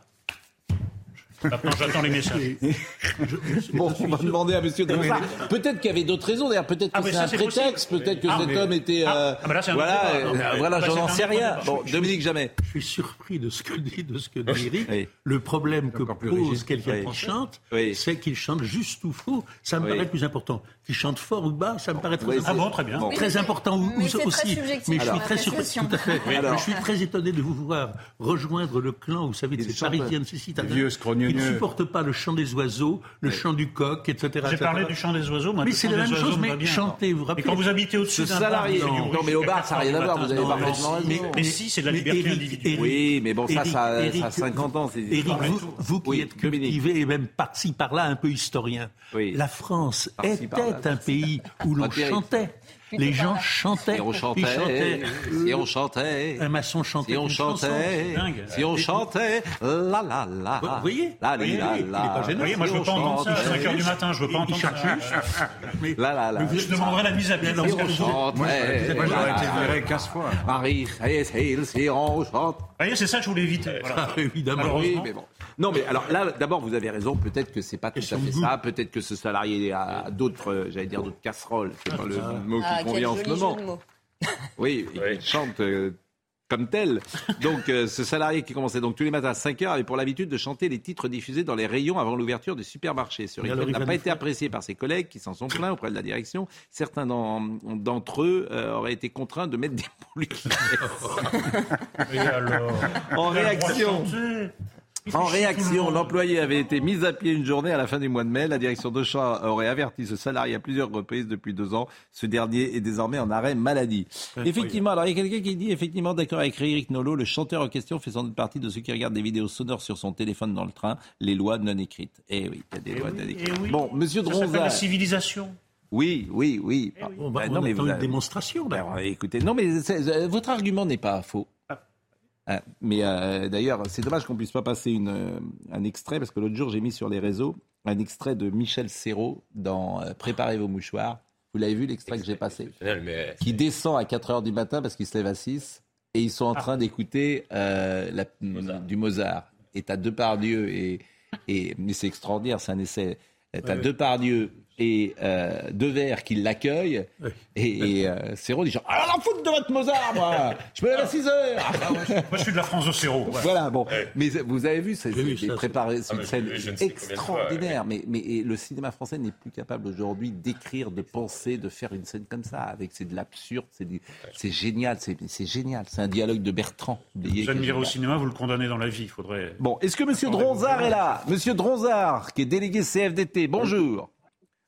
Maintenant, j'attends les messages. bon, on va demander à M. Drexler. Peut-être qu'il y avait d'autres raisons. D'ailleurs, peut-être que ah, c'est un prétexte. Peut-être que ah, cet homme était. Ah, euh, bah voilà, euh, voilà, bah, j'en n'en sais rien. Bon, Dominique, jamais. Je suis surpris de ce que dit, de ce que dit Eric. Le problème que pose quelqu'un qui chante, c'est qu'il chante juste ou faux. Ça me paraît plus important. Qu'il chante fort ou bas, ça me paraît très important. Ah bon, très bien. Très important aussi. Mais je suis très surpris. Tout à fait. Je suis très étonné de vous voir rejoindre le clan, vous savez, de ces Parisiennes, ces citadins il ne supporte pas le chant des oiseaux, le chant du coq, etc. J'ai parlé du chant des oiseaux. Moi, mais c'est la même chose, mais chanter, vous rappelez. Et quand vous habitez au-dessus d'un salarié, non, mais au bar, ça n'a rien à voir, vous avez parfaitement raison. Mais si, c'est la liberté individuelle. Oui, mais bon, ça, ça a 50 ans. Éric, vous qui êtes cultivé et même par-ci, par-là, un peu historien, la France était un pays où l'on chantait. Les gens chantaient. Et on chantait. chantaient. Et on chantait. Un maçon chantait. Et on chantait. Si on chantait. La la la. Vous voyez? La la la. Vous voyez, moi je veux pas entendre ça à 5 h du matin. Je veux pas entendre ça. La la la. Je demanderai la mise à pied. Si on chantait. Moi j'aurais été viré 15 fois. Marie, si on chante. Vous voyez, c'est ça que je voulais éviter. Évidemment. Oui, mais bon. Non, mais alors là, d'abord, vous avez raison. Peut-être que c'est pas tout à fait ça. Peut-être que ce salarié a d'autres, j'allais dire, d'autres casseroles. C'est pas le mot qui convient en ce moment. (laughs) Oui, il chante euh, comme tel. Donc, euh, ce salarié qui commençait donc tous les matins à 5 heures avait pour l'habitude de chanter les titres diffusés dans les rayons avant l'ouverture du supermarché. Ce rythme n'a pas été apprécié par ses collègues qui s'en sont plaints auprès de la direction. Certains d'entre eux euh, auraient été contraints de mettre des (laughs) policiers. (laughs) en réaction. En réaction, l'employé avait été mis à pied une journée à la fin du mois de mai. La direction de champ aurait averti ce salarié à plusieurs reprises depuis deux ans. Ce dernier est désormais en arrêt maladie. Effectivement, alors il y a quelqu'un qui dit, effectivement, d'accord avec Eric Nolot, le chanteur en question fait sans doute partie de ceux qui regardent des vidéos sonores sur son téléphone dans le train, les lois non écrites. Eh oui, il y a des eh lois non écrites. Eh bon, monsieur Dronza. la civilisation. Oui, oui, oui. Eh on non, mais une démonstration. Ben, écoutez, non, mais votre argument n'est pas faux. Euh, mais euh, d'ailleurs, c'est dommage qu'on puisse pas passer une, euh, un extrait, parce que l'autre jour, j'ai mis sur les réseaux un extrait de Michel Serrault dans Préparez vos mouchoirs. Vous l'avez vu, l'extrait que j'ai passé Qui descend à 4 h du matin parce qu'il se lève à 6 et ils sont en ah. train d'écouter du Mozart. Et tu as Depardieu et, et mais c'est extraordinaire, c'est un essai. Tu as Depardieu et euh, Devers qui l'accueille. Et, et euh, Serrault dit genre, alors la faute de votre Mozart, moi (laughs) Je me lève à 6 heures ah, moi, je, suis de la France de Serrault. Voilà, bon. Mais vous avez vu, c'est préparé, c'est une scène extraordinaire. mais, mais le cinéma français n'est plus capable aujourd'hui d'écrire, de penser, de faire une scène comme ça. Avec C'est de l'absurde, c'est génial, c'est génial. C'est un dialogue de Bertrand. Vous admirez au cinéma, vous le condamnez dans la vie. Faudrait... Bon, est-ce que M. Dronzard est là? Monsieur Dronzard, qui est délégué CFDT, bonjour.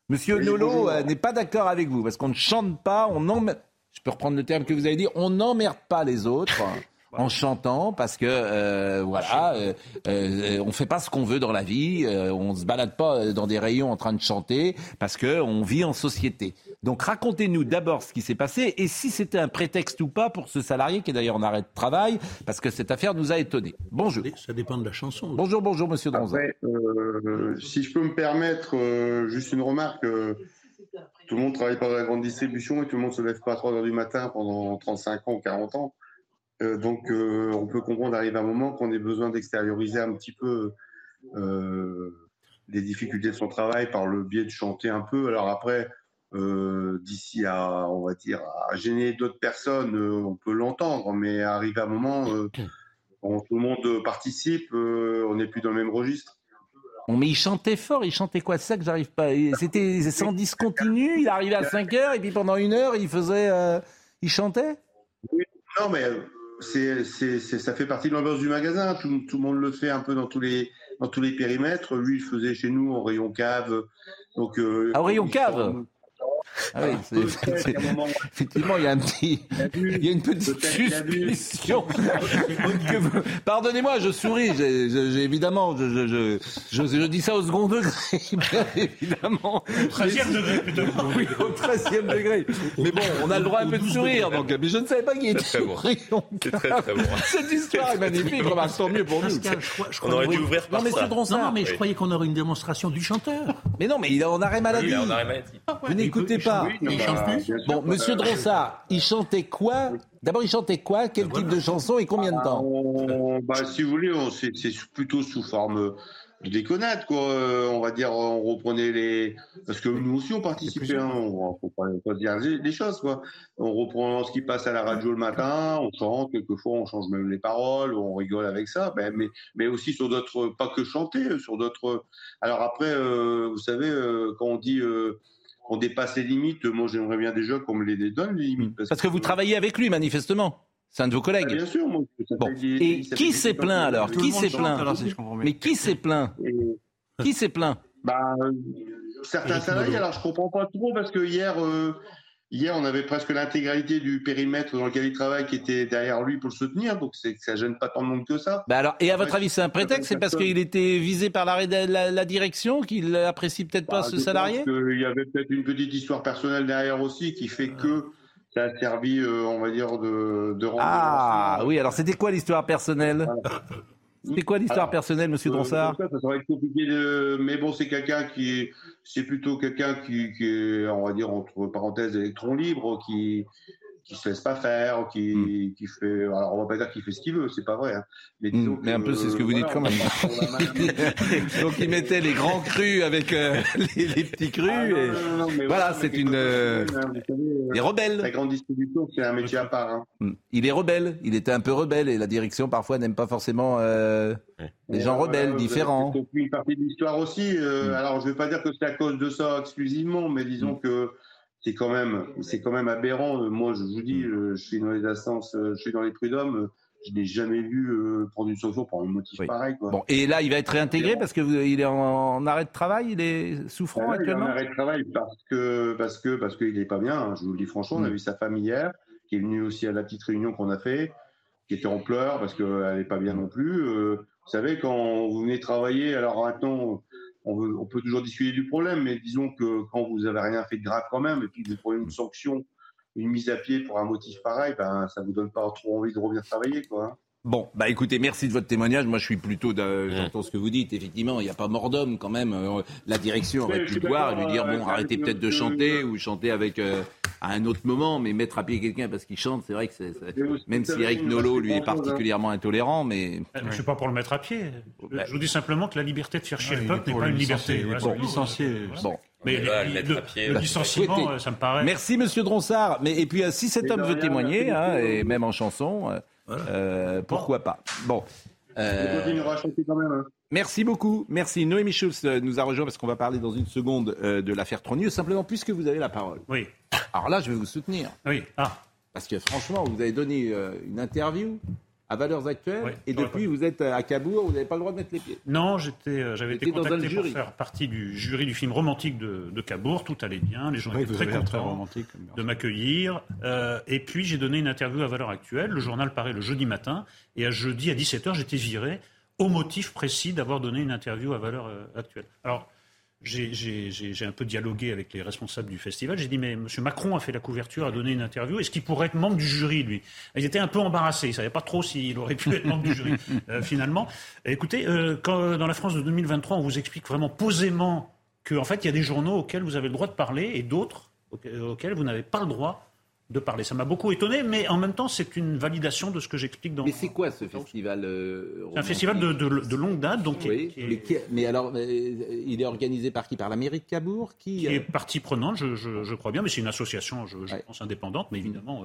Monsieur Nolo euh, n'est pas d'accord avec vous, parce qu'on ne chante pas, on je peux reprendre le terme que vous avez dit, on n'emmerde pas les autres en chantant parce que euh, voilà, euh, euh, on fait pas ce qu'on veut dans la vie, on se balade pas dans des rayons en train de chanter parce que on vit en société. Donc racontez-nous d'abord ce qui s'est passé et si c'était un prétexte ou pas pour ce salarié qui est d'ailleurs en arrêt de travail parce que cette affaire nous a étonnés. Bonjour. Ça dépend de la chanson. Bonjour, bonjour, Monsieur Dronza. si je peux me permettre juste une remarque. tout le monde travaille pas dans la grande distribution et tout le monde se lève pas à 3 heures du matin pendant 35 ans, 40 ans. Euh, donc, euh, on peut comprendre, arrive un moment qu'on ait besoin d'extérioriser un petit peu euh, les difficultés de son travail par le biais de chanter un peu. Alors après, d'ici à, on va dire, à gêner d'autres personnes, on peut l'entendre, mais arrive un moment, quand tout le monde participe, on n'est plus dans le même registre. mais il chantait fort, il chantait quoi? C'est ça que j'arrive pas. C'était sans discontinu, il arrivait à 5 heures et puis pendant une heure, il faisait. il chantait? Oui, Non, mais c'est, ça fait partie de l'ambiance du magasin. Tout, le monde le fait un peu dans tous les, dans tous les périmètres. Lui, il faisait chez nous en rayon cave. Donc, euh, ah, rayon cave? Ah oui, effectivement, il y a un petit, il y a une petite suspicion. Pardonnez-moi, je souris. J'ai, évidemment, je, je, je, dis ça au second degré, (laughs) évidemment. Au 13e degré, plutôt. (laughs) Oui, au 13e degré. Mais bon, on a le droit un peu de sourire, donc. Mais je ne savais pas qu'il était très bon. C'est très très bon. Cette histoire est magnifique. Remarque, tant mieux pour nous. on aurait dû ouvrir par non, mais Non, mais je croyais qu'on aurait une démonstration du chanteur. Mais non, mais il est en arrêt maladie. Il est en arrêt maladie. Vous n'écoutez pas. il chante plus Bon, Monsieur Dronsard, il chantait quoi? D'abord, il chantait quoi? Quel type de chanson et combien de temps? bah, Si vous voulez, c'est plutôt sous forme de déconnade, quoi. Euh, on va dire, on reprenait les. Parce que nous aussi, on participait, hein, on faut pas, dire les, choses, quoi. On reprend ce qui passe à la radio le matin, on chante, quelquefois, on change même les paroles, on rigole avec ça, ben, mais, mais aussi sur d'autres, pas que chanter, sur d'autres. Alors après, euh, vous savez, euh, quand on dit on dépasse les limites. Moi, j'aimerais bien déjà qu'on me les donne, les limites. Parce, que, vous travaillez avec lui, manifestement. C'est un de vos collègues. Bien sûr, moi. Et qui s'est plaint alors Qui s'est plaint Mais qui s'est plaint Qui s'est plaint bah, certains salariés. Alors je comprends pas trop parce que hier, euh, hier on avait presque l'intégralité du périmètre dans lequel il travaille qui était derrière lui pour le soutenir, donc c'est ça gêne pas tant de monde que ça. Bah alors, et à votre avis, c'est un prétexte C'est parce qu'il était visé par la, la, la direction qu'il apprécie peut-être pas bah, ce salarié? Il y avait peut-être une petite histoire personnelle derrière aussi qui fait que ça a servi, euh, on va dire, de, de Ah oui, alors c'était quoi l'histoire personnelle? (laughs) C'était quoi l'histoire personnelle, Monsieur euh, Dronsard ça, ça, compliqué de... Mais bon, c'est quelqu'un qui est, c'est plutôt quelqu'un qui, qui, est, on va dire entre parenthèses, électron libre, qui, qui se laisse pas faire, qui, hmm. qui fait, alors on va pas dire qu'il fait ce qu'il veut, c'est pas vrai. Hein. Mais, hmm. mais un peu c'est ce que vous dites quand même. (laughs) Donc il mettait les grands crus avec euh, (laughs) les, petits crus. Ah, et... voilà, c'est une. Euh, les rebelles. La grande distribution, c'est un métier à part. Hein. Hmm. Il est rebelle. Il était un peu rebelle et la direction parfois n'aime pas forcément euh, les gens rebelles, différents. C'est une partie de l'histoire aussi. Alors je vais pas dire que c'est à cause de ça exclusivement, mais disons que c'est quand même, c'est quand même aberrant. Moi, je vous dis, mm. je suis dans les instances, je suis dans les prud'hommes. Je n'ai jamais vu euh, prendre une sanction pour un motif pareil. Quoi. Bon, et là, il va être réintégré parce que il est en, arrêt de travail, il est souffrant actuellement. Il est en arrêt de travail parce que parce que parce qu'il n'est pas bien. Hein, je vous le dis franchement, on a mm. vu sa famille hier, qui est venue aussi à la petite réunion qu'on a fait, qui était en pleurs parce qu'elle n'est pas bien non plus. Euh, vous savez, quand vous venez travailler, alors maintenant on, peut toujours discuter du problème, mais disons que quand vous avez rien fait de grave quand même, et puis vous prenez une sanction, une mise à pied pour un motif pareil, ben ça vous donne pas trop envie de revenir travailler, quoi. Hein. Bon, bah écoutez, merci de votre témoignage. Moi, je suis plutôt, j'entends ce que vous dites. Effectivement, il n'y a pas mort d'homme quand même. Euh, la direction aurait pu le voir et lui dire bon, arrêtez peut-être de chanter ou chanter avec euh, à un autre moment, mais mettre à pied quelqu'un parce qu'il chante, c'est vrai que c'est même si Eric Nolot lui est particulièrement intolérant, mais je ne suis pas pour le mettre à pied. Je vous dis simplement que la liberté de faire chier le peuple n'est pas une liberté. Bon, licencier. Bon. Mais le, licenciement, euh, ça me paraît. Merci, Monsieur Dronsard. Mais et puis, si cet homme veut témoigner, hein, et même en chanson. Euh, pourquoi pas Bon. Euh, hein. Merci beaucoup. Merci. Noémie Schulz euh, nous a rejoint parce qu'on va parler dans une seconde de l'affaire Trogneux. Simplement, puisque vous avez la parole. Oui. Alors là, je vais vous soutenir. Oui. Ah. Parce que franchement, vous avez donné une interview à Valeurs Actuelles. et depuis, vous êtes à Cabourg, vous n'avez pas le droit de mettre les pieds. Non, j'étais, j'avais été contacté pour faire partie du jury du film romantique de, de Cabourg. Tout allait bien, les gens étaient très contents de m'accueillir. Euh, et puis, j'ai donné une interview à Valeurs Actuelles. Le journal paraît le jeudi matin. Et à jeudi, à 17h, j'étais viré au motif précis d'avoir donné une interview à Valeurs euh, Actuelles. Alors, j'ai un peu dialogué avec les responsables du festival. J'ai dit, mais M. Macron a fait la couverture, a donné une interview. Est-ce qu'il pourrait être membre du jury, lui? Ils étaient un peu embarrassés. Ils ne savaient pas trop s'il aurait pu être membre du jury, (laughs) euh, finalement. écoutez, euh, quand, dans la France de 2023, on vous explique vraiment posément qu'en fait, il y a des journaux auxquels vous avez le droit de parler et d'autres auxquels vous n'avez pas le droit de parler. Ça m'a beaucoup étonné, mais en même temps, c'est une validation de ce que j'explique dans. Mais c'est quoi ce festival euh, C'est un festival de, de, longue date, donc. Oui, mais, alors, euh, il est organisé par qui? Par la mairie de Cabourg Qui, qui est euh, partie prenante, je, je, crois bien, mais c'est une association, je, pense indépendante, mais évidemment.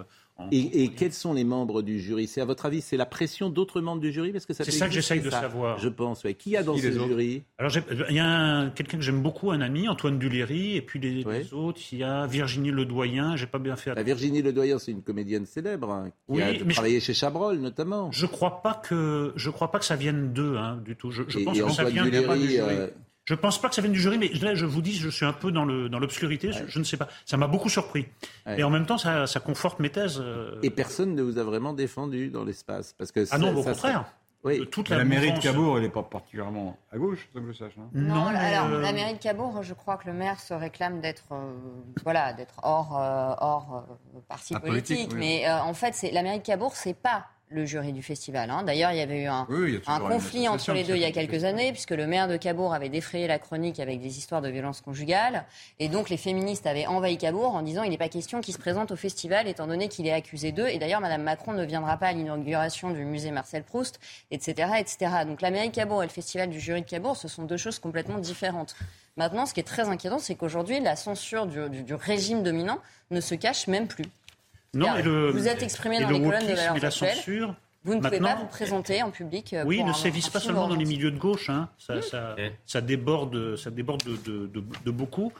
et, quels sont les membres du jury? C'est à votre avis, c'est la pression d'autres membres du jury? Parce que C'est ça que j'essaye de savoir. Je pense. Ouais. Qui y a dans ce jury? Alors, il y a quelqu'un que j'aime beaucoup, un ami, Antoine Duléry, et puis les, autres, il y a Virginie Ledoyen. J'ai pas bien fait. La Virginie Virginie Ledoyen, c'est une comédienne célèbre hein, qui a travaillé chez Chabrol notamment. Je crois pas que je crois pas que ça vienne d'eux hein, du tout. Je, pense que ça vient du jury. Euh, je pense pas que ça vienne du jury, mais là, je vous dis, je suis un peu dans l'obscurité. Je, ne sais pas. Ça m'a beaucoup surpris. Et en même temps, ça, ça conforte mes thèses. Euh. Et personne ne vous a vraiment défendu dans l'espace, parce que ah non, au contraire. Oui. Toute la, mairie de Cabourg, elle n'est pas particulièrement à gauche, ça me sache. Non, non alors euh, la mairie de Cabourg, je crois que le maire se réclame d'être euh, voilà, d'être hors, euh, hors parti ah, politique. Mais en fait, c'est la mairie de Cabourg, c'est pas le jury du festival. Hein. D'ailleurs, il y avait eu un, conflit entre les deux il y a quelques années, puisque le maire de Cabourg avait défrayé la chronique avec des histoires de violence conjugale. Et donc, les féministes avaient envahi Cabourg en disant il n'est pas question qu'il se présente au festival, étant donné qu'il est accusé d'eux. Et d'ailleurs, Mme Macron ne viendra pas à l'inauguration du musée Marcel Proust, etc., etc. Donc, la mairie de Cabourg et le festival du jury de Cabourg, ce sont deux choses complètement différentes. Maintenant, ce qui est très inquiétant, c'est qu'aujourd'hui, la censure du régime dominant ne se cache même plus. Non, vous êtes exprimé dans les colonnes des valeurs la censure, Vous ne pouvez pas vous présenter en public. Euh, oui, ne sévissent pas seulement dans les milieux de gauche. Hein. Ça, ça, déborde, ça déborde de, de, beaucoup.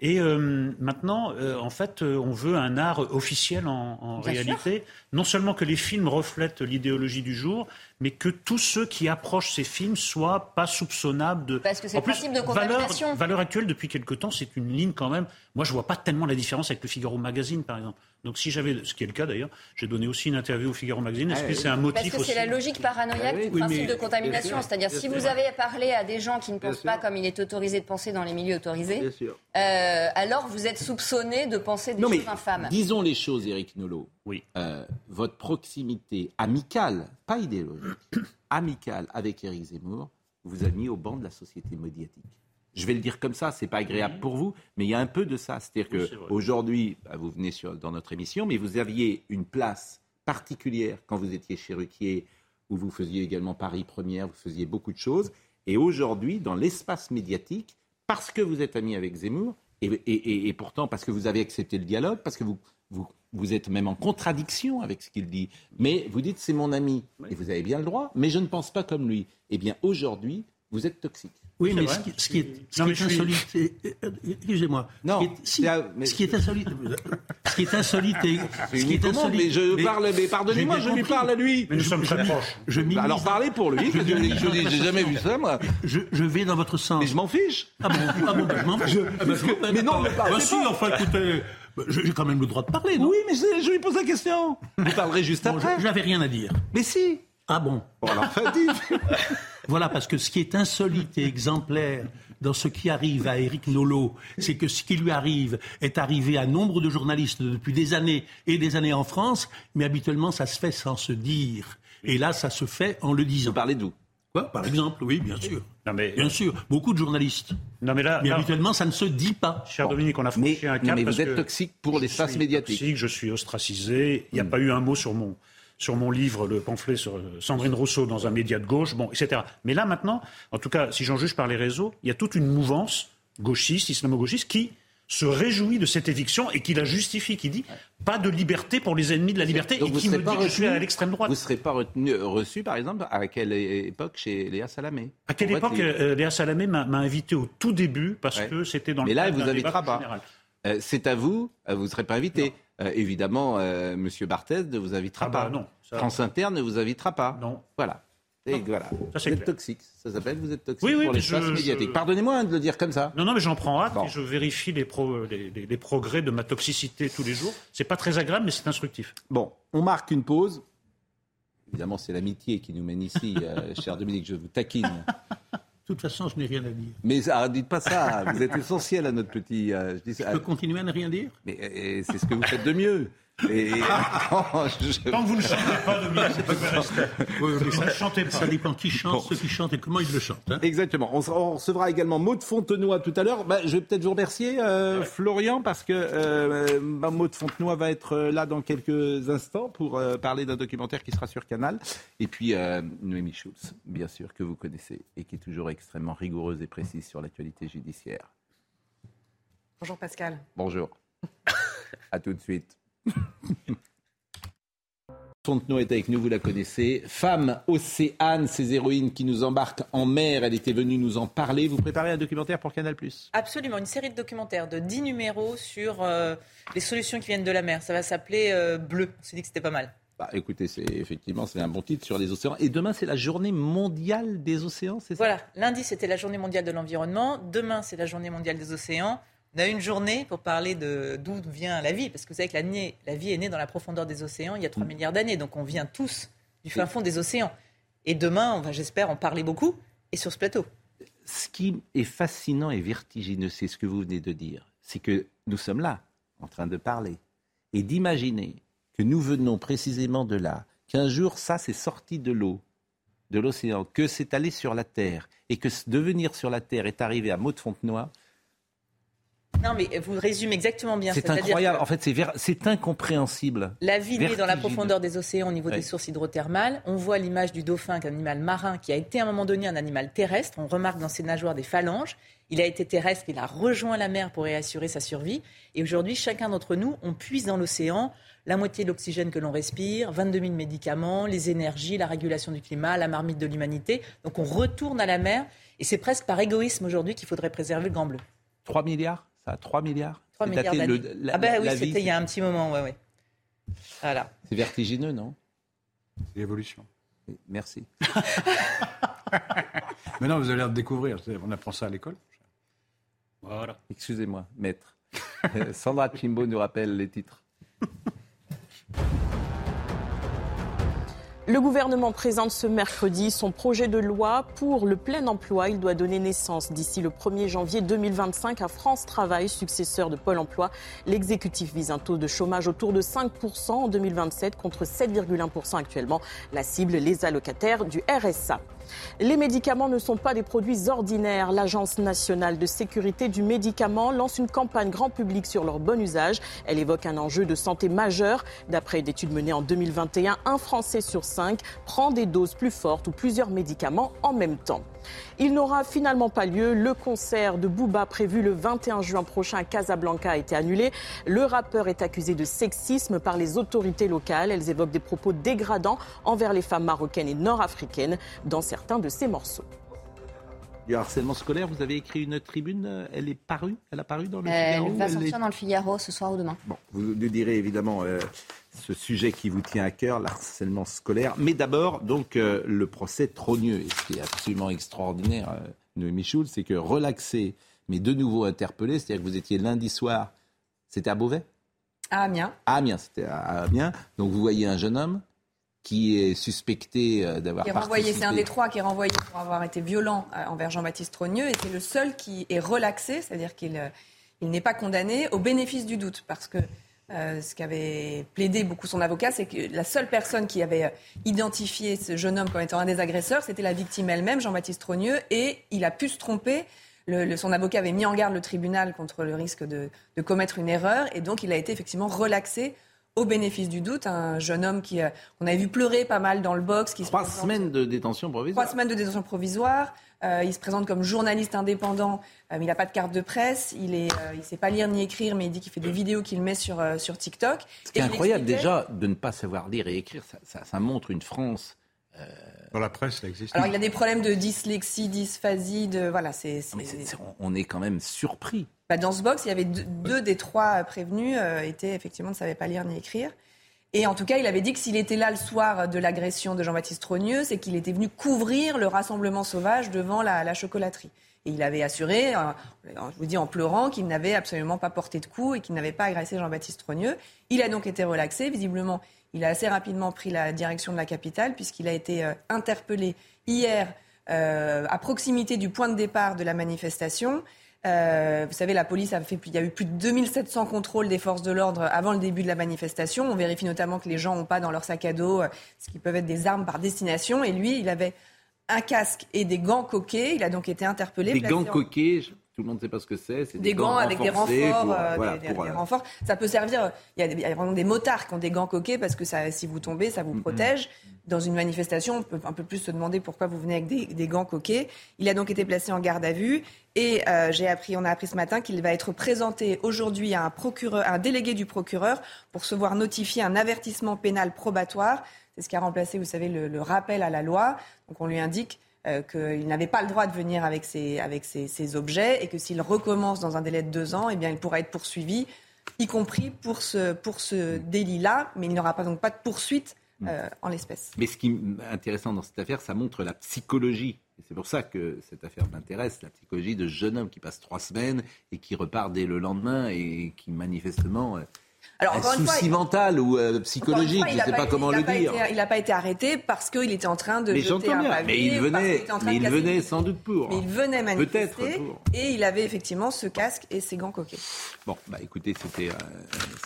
Et euh, maintenant, euh, en fait, euh, on veut un art officiel en, réalité. Non seulement que les films reflètent l'idéologie du jour, mais que tous ceux qui approchent ces films soient pas soupçonnables de. Parce que c'est le principe de contamination. Valeur, valeur actuelle, depuis quelque temps, c'est une ligne quand même. Moi, je vois pas tellement la différence avec le Figaro Magazine, par exemple. Donc si j'avais, ce qui est le cas d'ailleurs, j'ai donné aussi une interview au Figaro Magazine. Est-ce ah que c'est un motif Parce que c'est la logique paranoïaque ah du principe de contamination. C'est-à-dire si vous avez parlé à des gens qui ne pensent pas comme il est autorisé de penser dans les milieux autorisés, euh, alors vous êtes soupçonné de penser des choses infâmes. Disons les choses, Éric Nolot. Oui. Euh, votre proximité amicale, pas idéologique, (coughs) amicale avec Éric Zemmour, vous a mis au banc de la société médiatique je vais le dire comme ça, c'est pas agréable mhm. pour vous, mais il y a un peu de ça. C'est-à-dire qu'aujourd'hui, bah, vous venez sur, dans notre émission, mais vous aviez une place particulière quand vous étiez chez Ruquier, où vous faisiez également Paris Première, vous faisiez beaucoup de choses. Et aujourd'hui, dans l'espace médiatique, parce que vous êtes ami avec Zemmour, et, pourtant parce que vous avez accepté le dialogue, parce que vous, vous, vous êtes même en contradiction avec ce qu'il dit, mais vous dites c'est mon ami, et vous avez bien le droit, mais je ne pense pas comme lui. Eh bien, aujourd'hui, vous êtes toxique. Oui, mais ce qui, ce qui, est, ce qui est insolite, excusez-moi, non, ce, ce qui est insolite, ce qui est insolite, ce qui est insolite, mais je parle, mais pardonnez-moi, je lui parle à lui. Mais nous sommes très proches. Je Alors parlez pour lui. Je n'ai jamais vu ça, moi. Je, je vais dans votre sens. Mais je m'en fiche. Ah bon, ah bon, ben, je m'en fiche. Ah ben, mais non, mais pas. si, enfin, écoutez. J'ai quand même le droit de parler, non Oui, mais je lui pose la question. (laughs) Vous parlerez juste après. Je n'avais rien à dire. Mais si. Ah bon Bon, alors, (laughs) Voilà, parce que ce qui est insolite et exemplaire dans ce qui arrive à Éric Nolot, c'est que ce qui lui arrive est arrivé à nombre de journalistes depuis des années et des années en France, mais habituellement ça se fait sans se dire. Et là, ça se fait en le disant. Vous parlez d'où? Quoi? Par exemple, oui, bien sûr. Non, mais... Bien sûr, beaucoup de journalistes. Non, mais là, mais habituellement, ça ne se dit pas. Cher Dominique, on a franchi un cap. mais vous êtes toxique pour l'espace médiatique. Toxique, je suis ostracisé. Il n'y a hmm. pas eu un mot sur mon sur mon livre, le pamphlet sur euh, Sandrine Rousseau dans un média de gauche, bon, etc. Mais là, maintenant, en tout cas, si j'en juge par les réseaux, il y a toute une mouvance gauchiste, islamo-gauchiste, qui se réjouit de cette éviction et qui la justifie, qui dit pas de liberté pour les ennemis de la liberté et qui me dit que je suis à l'extrême droite. Vous ne serez pas retenu, reçu, par exemple, à quelle époque chez Léa Salamé? À quelle époque euh, Léa Salamé m'a invité au tout début parce que c'était dans le Mais là, vous invitera pas. Euh, c'est à vous, vous ne serez pas invité. Euh, évidemment, euh, M. Barthez ne vous invitera ah bah pas. non, France Inter ne vous invitera pas. Non. Voilà. Et voilà. vous êtes toxique. Ça s'appelle vous êtes toxique oui, pour les médiatiques. Pardonnez-moi de le dire comme ça. Non, non, mais j'en prends hâte et je vérifie les, les, progrès de ma toxicité tous les jours. C'est pas très agréable, mais c'est instructif. Bon, on marque une pause. Évidemment, c'est l'amitié qui nous mène ici, euh, (laughs) cher Dominique. Je vous taquine. De toute façon, je n'ai rien à dire. Mais dites pas ça. Vous êtes essentiel à notre petit. Euh, je, dis, je peux continuer à ne rien dire? Mais euh, c'est ce que vous faites de mieux. Et... (laughs) Tant que vous ne chantez pas, Dominique, c'est pas (laughs) oui, vous ne chantez pas. Ça dépend qui chante, ceux qui chantent et comment ils le chantent. Hein. Exactement. On, recevra également Maud Fontenoy tout à l'heure. Bah, je vais peut-être vous remercier, euh, Florian, parce que euh, bah, Maud Fontenoy va être euh, là dans quelques instants pour euh, parler d'un documentaire qui sera sur Canal. Et puis Noémie Schulz, bien sûr, que vous connaissez et qui est toujours extrêmement rigoureuse et précise sur l'actualité judiciaire. Bonjour Pascal. Bonjour. (laughs) à tout de suite. (laughs) Fontenoy est avec nous, vous la connaissez. Femme Océane, ces héroïnes qui nous embarquent en mer, elle était venue nous en parler. Vous préparez un documentaire pour Canal Absolument, une série de documentaires de 10 numéros sur euh, les solutions qui viennent de la mer. Ça va s'appeler euh, Bleu. On s'est dit que c'était pas mal. Bah, écoutez, c'est effectivement c'est un bon titre sur les océans. Et demain, c'est la journée mondiale des océans, c'est ça? Voilà, lundi, c'était la journée mondiale de l'environnement. Demain, c'est la journée mondiale des océans. On a une journée pour parler de d'où vient la vie, parce que vous savez que la, la vie est née dans la profondeur des océans il y a 3 mm. milliards d'années, donc on vient tous du fin fond des océans. Et demain, on va, j'espère, en parler beaucoup, et sur ce plateau. Ce qui est fascinant et vertigineux, c'est ce que vous venez de dire, c'est que nous sommes là, en train de parler, et d'imaginer que nous venons précisément de là, qu'un jour, ça, c'est sorti de l'eau, de l'océan, que c'est allé sur la Terre, et que devenir sur la Terre est arrivé à Maud de Fontenoy, non, mais vous résumez exactement bien. C'est incroyable. En fait, c'est incompréhensible. La vie naît dans la profondeur des océans au niveau des sources hydrothermales. On voit l'image du dauphin, qu'un animal marin qui a été à un moment donné un animal terrestre. On remarque dans ses nageoires des phalanges. Il a été terrestre, il a rejoint la mer pour assurer sa survie. Et aujourd'hui, chacun d'entre nous, on puise dans l'océan la moitié de l'oxygène que l'on respire, 22 000 médicaments, les énergies, la régulation du climat, la marmite de l'humanité. Donc on retourne à la mer. Et c'est presque par égoïsme aujourd'hui qu'il faudrait préserver le grand bleu. 3 milliards? Ça a 3 milliards 3 milliards d'années. Ah ben oui, c'était il y a un petit moment, ouais, ouais. Voilà. C'est vertigineux, non? C'est l'évolution. Merci. (laughs) Maintenant, vous allez l'air de découvrir. On apprend ça à l'école. Voilà. Excusez-moi, maître. Sandra Chimbo nous rappelle les titres. (laughs) Le gouvernement présente ce mercredi son projet de loi pour le plein emploi. Il doit donner naissance d'ici le 1er janvier 2025 à France Travail, successeur de Pôle emploi. L'exécutif vise un taux de chômage autour de 5% en 2027 contre 7,1% actuellement. La cible, les allocataires du RSA. Les médicaments ne sont pas des produits ordinaires. L'Agence nationale de sécurité du médicament lance une campagne grand public sur leur bon usage. Elle évoque un enjeu de santé majeur. D'après une étude menée en 2021, un Français sur cinq prend des doses plus fortes ou plusieurs médicaments en même temps. Il n'aura finalement pas lieu. Le concert de Booba prévu le 21 juin prochain à Casablanca a été annulé. Le rappeur est accusé de sexisme par les autorités locales. Elles évoquent des propos dégradants envers les femmes marocaines et nord-africaines dans certains de ses morceaux. Du harcèlement scolaire, vous avez écrit une tribune, elle est parue Elle a paru dans le Figaro Elle va sortir dans le Figaro ce soir ou demain? Bon, vous nous direz évidemment euh, ce sujet qui vous tient à cœur, l'harcèlement scolaire. Mais d'abord, donc, euh, le procès Trogneux. Et ce qui est absolument extraordinaire, euh, Noémie Schulz, c'est que relaxé, mais de nouveau interpellé, c'est-à-dire que vous étiez lundi soir, c'était à Beauvais? À Amiens. À Amiens, c'était à Amiens. Donc vous voyez un jeune homme qui est suspecté euh, d'avoir renvoyé, c'est un des trois qui est renvoyé pour avoir été violent envers Jean-Baptiste Trogneux, et c'est le seul qui est relaxé, c'est-à-dire qu'il il n'est pas condamné au bénéfice du doute, parce que euh, ce qu'avait plaidé beaucoup son avocat, c'est que la seule personne qui avait euh, identifié ce jeune homme comme étant un des agresseurs, c'était la victime elle-même, Jean-Baptiste Trogneux, et il a pu se tromper. Le, son avocat avait mis en garde le tribunal contre le risque de, de, commettre une erreur, et donc il a été effectivement relaxé au bénéfice du doute, un jeune homme qui, euh, on avait vu pleurer pas mal dans le box. Qui Trois semaines de détention provisoire. Trois semaines de détention provisoire. Euh, il se présente comme journaliste indépendant, euh, mais il n'a pas de carte de presse. Il ne il sait pas lire ni écrire, mais il dit qu'il fait des vidéos qu'il met sur, sur TikTok. C'est incroyable déjà de ne pas savoir lire et écrire. Ça, ça, montre une France. Dans la presse, ça existe. Alors il a des problèmes de dyslexie, dysphasie, de voilà, c'est. On est quand même surpris. Bah, dans ce box, il y avait deux, des trois prévenus euh, étaient effectivement ne savaient pas lire ni écrire. Et en tout cas, il avait dit que s'il était là le soir de l'agression de Jean-Baptiste Trogneux, c'est qu'il était venu couvrir le rassemblement sauvage devant la, chocolaterie. Et il avait assuré, euh, je vous dis en pleurant, qu'il n'avait absolument pas porté de coups et qu'il n'avait pas agressé Jean-Baptiste Trogneux. Il a donc été relaxé. Visiblement, il a assez rapidement pris la direction de la capitale puisqu'il a été euh, interpellé hier à proximité du point de départ de la manifestation. Euh, vous savez, la police a fait, il y a eu plus de 2700 contrôles des forces de l'ordre avant le début de la manifestation. On vérifie notamment que les gens n'ont pas dans leur sac à dos euh, ce qui peuvent être des armes par destination. Et lui, il avait un casque et des gants coqués. Il a donc été interpellé. Des gants coqués tout le monde ne sait pas ce que c'est. Des, des, gants, avec des renforts, euh, des, renforts. Ça peut servir. Il y, a, vraiment des motards qui ont des gants coqués parce que ça, si vous tombez, ça vous protège. Dans une manifestation, on peut un peu plus se demander pourquoi vous venez avec des, gants coqués. Il a donc été placé en garde à vue et euh, j'ai appris, on a appris ce matin qu'il va être présenté aujourd'hui à un procureur, un délégué du procureur pour se voir notifier un avertissement pénal probatoire. C'est ce qui a remplacé, vous savez, le, le rappel à la loi. Donc on lui indique euh, qu'il n'avait pas le droit de venir avec ses, avec ses, objets et que s'il recommence dans un délai de deux ans, eh bien, il pourra être poursuivi, y compris pour ce, pour ce délit-là, mais il n'aura pas, donc pas de poursuite euh, en l'espèce. Mais ce qui est intéressant dans cette affaire, ça montre la psychologie. Et c'est pour ça que cette affaire m'intéresse, la psychologie de jeune homme qui passe trois semaines et qui repart dès le lendemain et qui manifestement euh, alors, un souci mental ou euh, psychologique, je ne sais pas, comment le dire. il n'a pas été arrêté parce qu'il était en train de mais jeter un pavé. Mais il venait, mais il venait sans doute pour. Mais il venait manifester et il avait effectivement ce casque et ses gants coquets. Bon, bah écoutez, c'était, euh,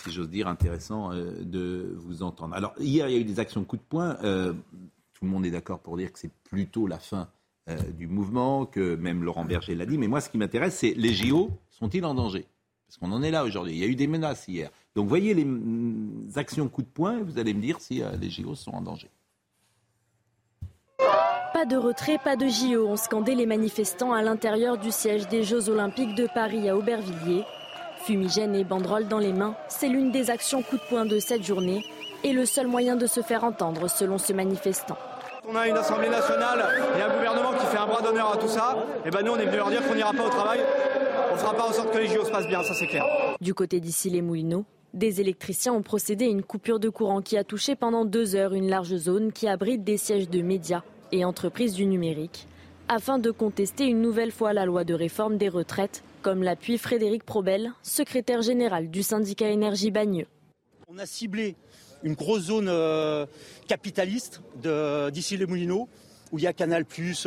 si j'ose dire, intéressant euh, de vous entendre. Alors, hier, il y a eu des actions coup de poing. tout le monde est d'accord pour dire que c'est plutôt la fin du mouvement, que même Laurent Berger l'a dit. Mais moi, ce qui m'intéresse, c'est les JO sont-ils en danger? Parce qu'on en est là aujourd'hui. Il y a eu des menaces hier. Donc voyez les mm, actions coup de poing et vous allez me dire si euh, les JO sont en danger. Pas de retrait, pas de JO, ont scandé les manifestants à l'intérieur du siège des Jeux Olympiques de Paris à Aubervilliers. Fumigène et banderoles dans les mains, c'est l'une des actions coup de poing de cette journée et le seul moyen de se faire entendre selon ce manifestant. On a une Assemblée nationale et un gouvernement qui fait un bras d'honneur à tout ça. Et eh ben nous, on est venu leur dire qu'on n'ira pas au travail On fera pas en sorte que les JO se passent bien, ça c'est clair. Du côté d'ici les Moulineaux, des électriciens ont procédé à une coupure de courant qui a touché pendant deux heures une large zone qui abrite des sièges de médias et entreprises du numérique, afin de contester une nouvelle fois la loi de réforme des retraites, comme l'appuie Frédéric Probel, secrétaire général du syndicat Énergie Bagneux. On a ciblé une grosse zone euh, capitaliste d'ici les Moulineaux où il y a Canal+,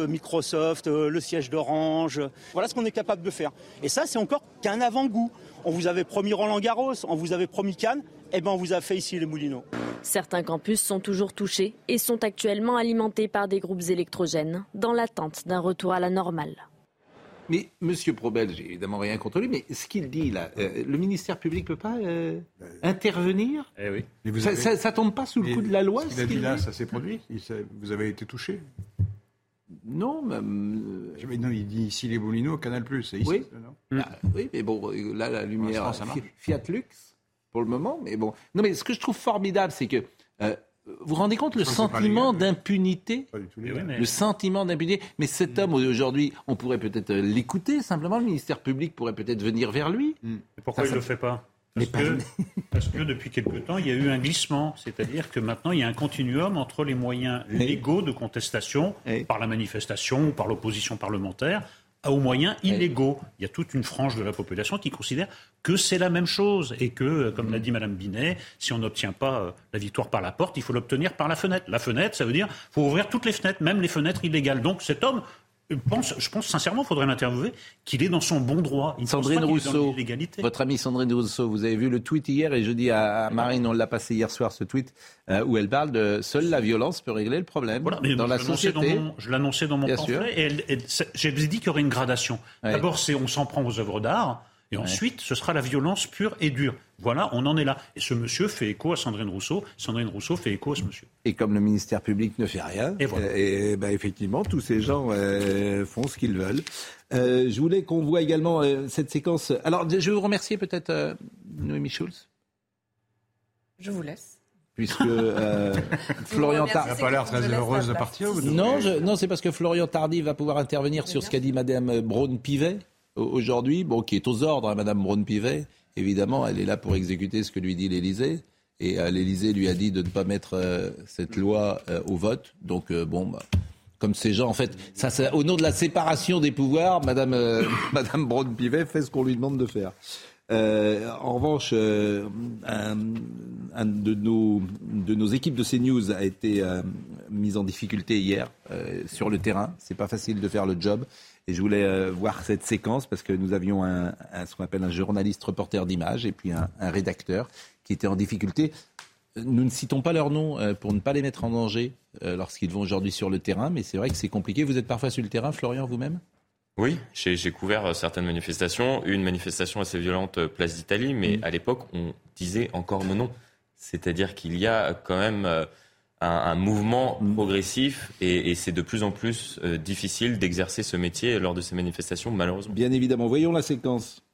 Microsoft, euh, le siège d'Orange. Voilà ce qu'on est capable de faire. Et ça, c'est encore qu'un avant-goût. On vous avait promis Roland Garros, on vous avait promis Cannes, et eh ben on vous a fait ici les Moulineaux. Certains campus sont toujours touchés et sont actuellement alimentés par des groupes électrogènes dans l'attente d'un retour à la normale. Mais Monsieur Probel, j'ai évidemment rien contre lui, mais ce qu'il dit là, euh, le ministère public ne peut pas euh, intervenir? eh oui. vous ça, ne tombe pas sous le coup de la loi Ce qu'il a dit là, ça s'est produit? Vous avez été touché? Non. Euh, non, il dit ici les Moulineaux, Canal c'est ici. Oui. Ah, oui, mais bon, là, la lumière. Fiat Lux, pour le moment, mais bon. Non, mais ce que je trouve formidable, c'est que vous vous rendez compte le sentiment d'impunité? Le sentiment d'impunité. Mais cet homme, aujourd'hui, on pourrait peut-être euh, l'écouter, simplement, le ministère public pourrait peut-être venir vers lui. Hmm. pourquoi il ne le fait pas? Parce que, (laughs) parce que, depuis quelque temps, il y a eu un glissement. C'est-à-dire que maintenant, il y a un continuum entre les moyens légaux de contestation, par la manifestation ou par l'opposition parlementaire, aux moyens illégaux. Il y a toute une frange de la population qui considère que c'est la même chose et que, euh, comme l'a dit Mme Binet, si on n'obtient pas euh, la victoire par la porte, il faut l'obtenir par la fenêtre. La fenêtre, ça veut dire qu'il faut ouvrir toutes les fenêtres, même les fenêtres illégales. Donc cet homme pense, je pense sincèrement, il faudrait l'interviewer, qu'il est dans son bon droit. Sandrine Rousseau, votre amie Sandrine Rousseau, vous avez vu le tweet hier et je dis à Marine, on l'a passé hier soir ce tweet, euh, où elle parle de seule la violence peut régler le problème dans la société. je l'annonçais dans mon pamphlet et j'ai dit qu'il y aurait une gradation. D'abord, c'est on s'en prend aux œuvres d'art. Et ensuite, ce sera la violence pure et dure. Voilà, on en est là. Et ce monsieur fait écho à Sandrine Rousseau. Sandrine Rousseau fait écho à ce monsieur. Et comme le ministère public ne fait rien, et, voilà. et ben, effectivement, tous ces gens euh, font ce qu'ils veulent. Euh, je voulais qu'on voit également euh, cette séquence. Alors, je vais vous remercier peut-être Noémie Schulz. Je vous laisse puisque (laughs) Florian Tardy n'a pas l'air très heureuse de partir. non, non, c'est parce que Florian Tardy va pouvoir intervenir sur ce qu'a dit Madame Braun-Pivet aujourd'hui, bon, qui est aux ordres, à hein, Madame Braun-Pivet. Évidemment, elle est là pour exécuter ce que lui dit l'Élysée. Et euh, l'Élysée lui a dit de ne pas mettre euh, cette loi euh, au vote. Donc, bon, bah, comme ces gens, en fait, au nom de la séparation des pouvoirs, Madame, (laughs) Madame Braun-Pivet fait ce qu'on lui demande de faire. en revanche, un, un, de, nos, de nos équipes de CNews a été mis en difficulté hier sur le terrain. C'est pas facile de faire le job. Et je voulais euh, voir cette séquence parce que nous avions un, ce qu'on appelle un journaliste reporter d'image et puis un, rédacteur qui était en difficulté. Nous ne citons pas leur nom euh, pour ne pas les mettre en danger euh, lorsqu'ils vont aujourd'hui sur le terrain, mais c'est vrai que c'est compliqué. Vous êtes parfois sur le terrain, Florian, vous-même? Oui, j'ai couvert certaines manifestations. Une manifestation assez violente, place d'Italie, mais mm. à l'époque, on disait encore non. nom. C'est-à-dire qu'il y a quand même un, mouvement mm. progressif et, c'est de plus en plus euh, difficile d'exercer ce métier lors de ces manifestations, malheureusement. Bien évidemment. Voyons la séquence.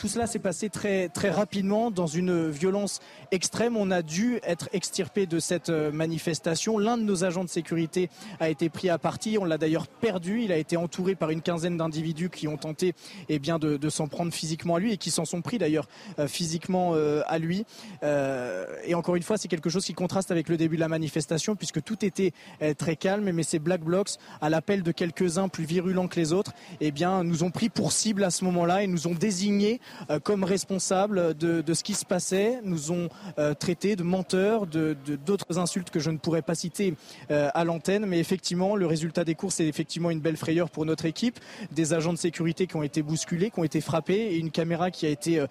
Tout cela s'est passé très, très rapidement dans une violence extrême. On a dû être extirpé de cette euh, manifestation. L'un de nos agents de sécurité a été pris à partie. On l'a d'ailleurs perdu. Il a été entouré par une quinzaine d'individus qui ont tenté eh bien, de, s'en prendre physiquement à lui et qui s'en sont pris d'ailleurs euh, physiquement euh, à lui. et encore une fois, c'est quelque chose qui contraste avec le début de la manifestation puisque tout était très calme. Mais ces Black Blocs, à l'appel de quelques-uns plus virulents que les autres, eh bien, nous ont pris pour cible à ce moment-là et nous ont désignés comme responsables de, ce qui se passait, nous ont euh, traités de menteurs, de d'autres insultes que je ne pourrais pas citer euh, à l'antenne. Mais effectivement, le résultat des courses est effectivement une belle frayeur pour notre équipe. Des agents de sécurité qui ont été bousculés, qui ont été frappés, et une caméra qui a été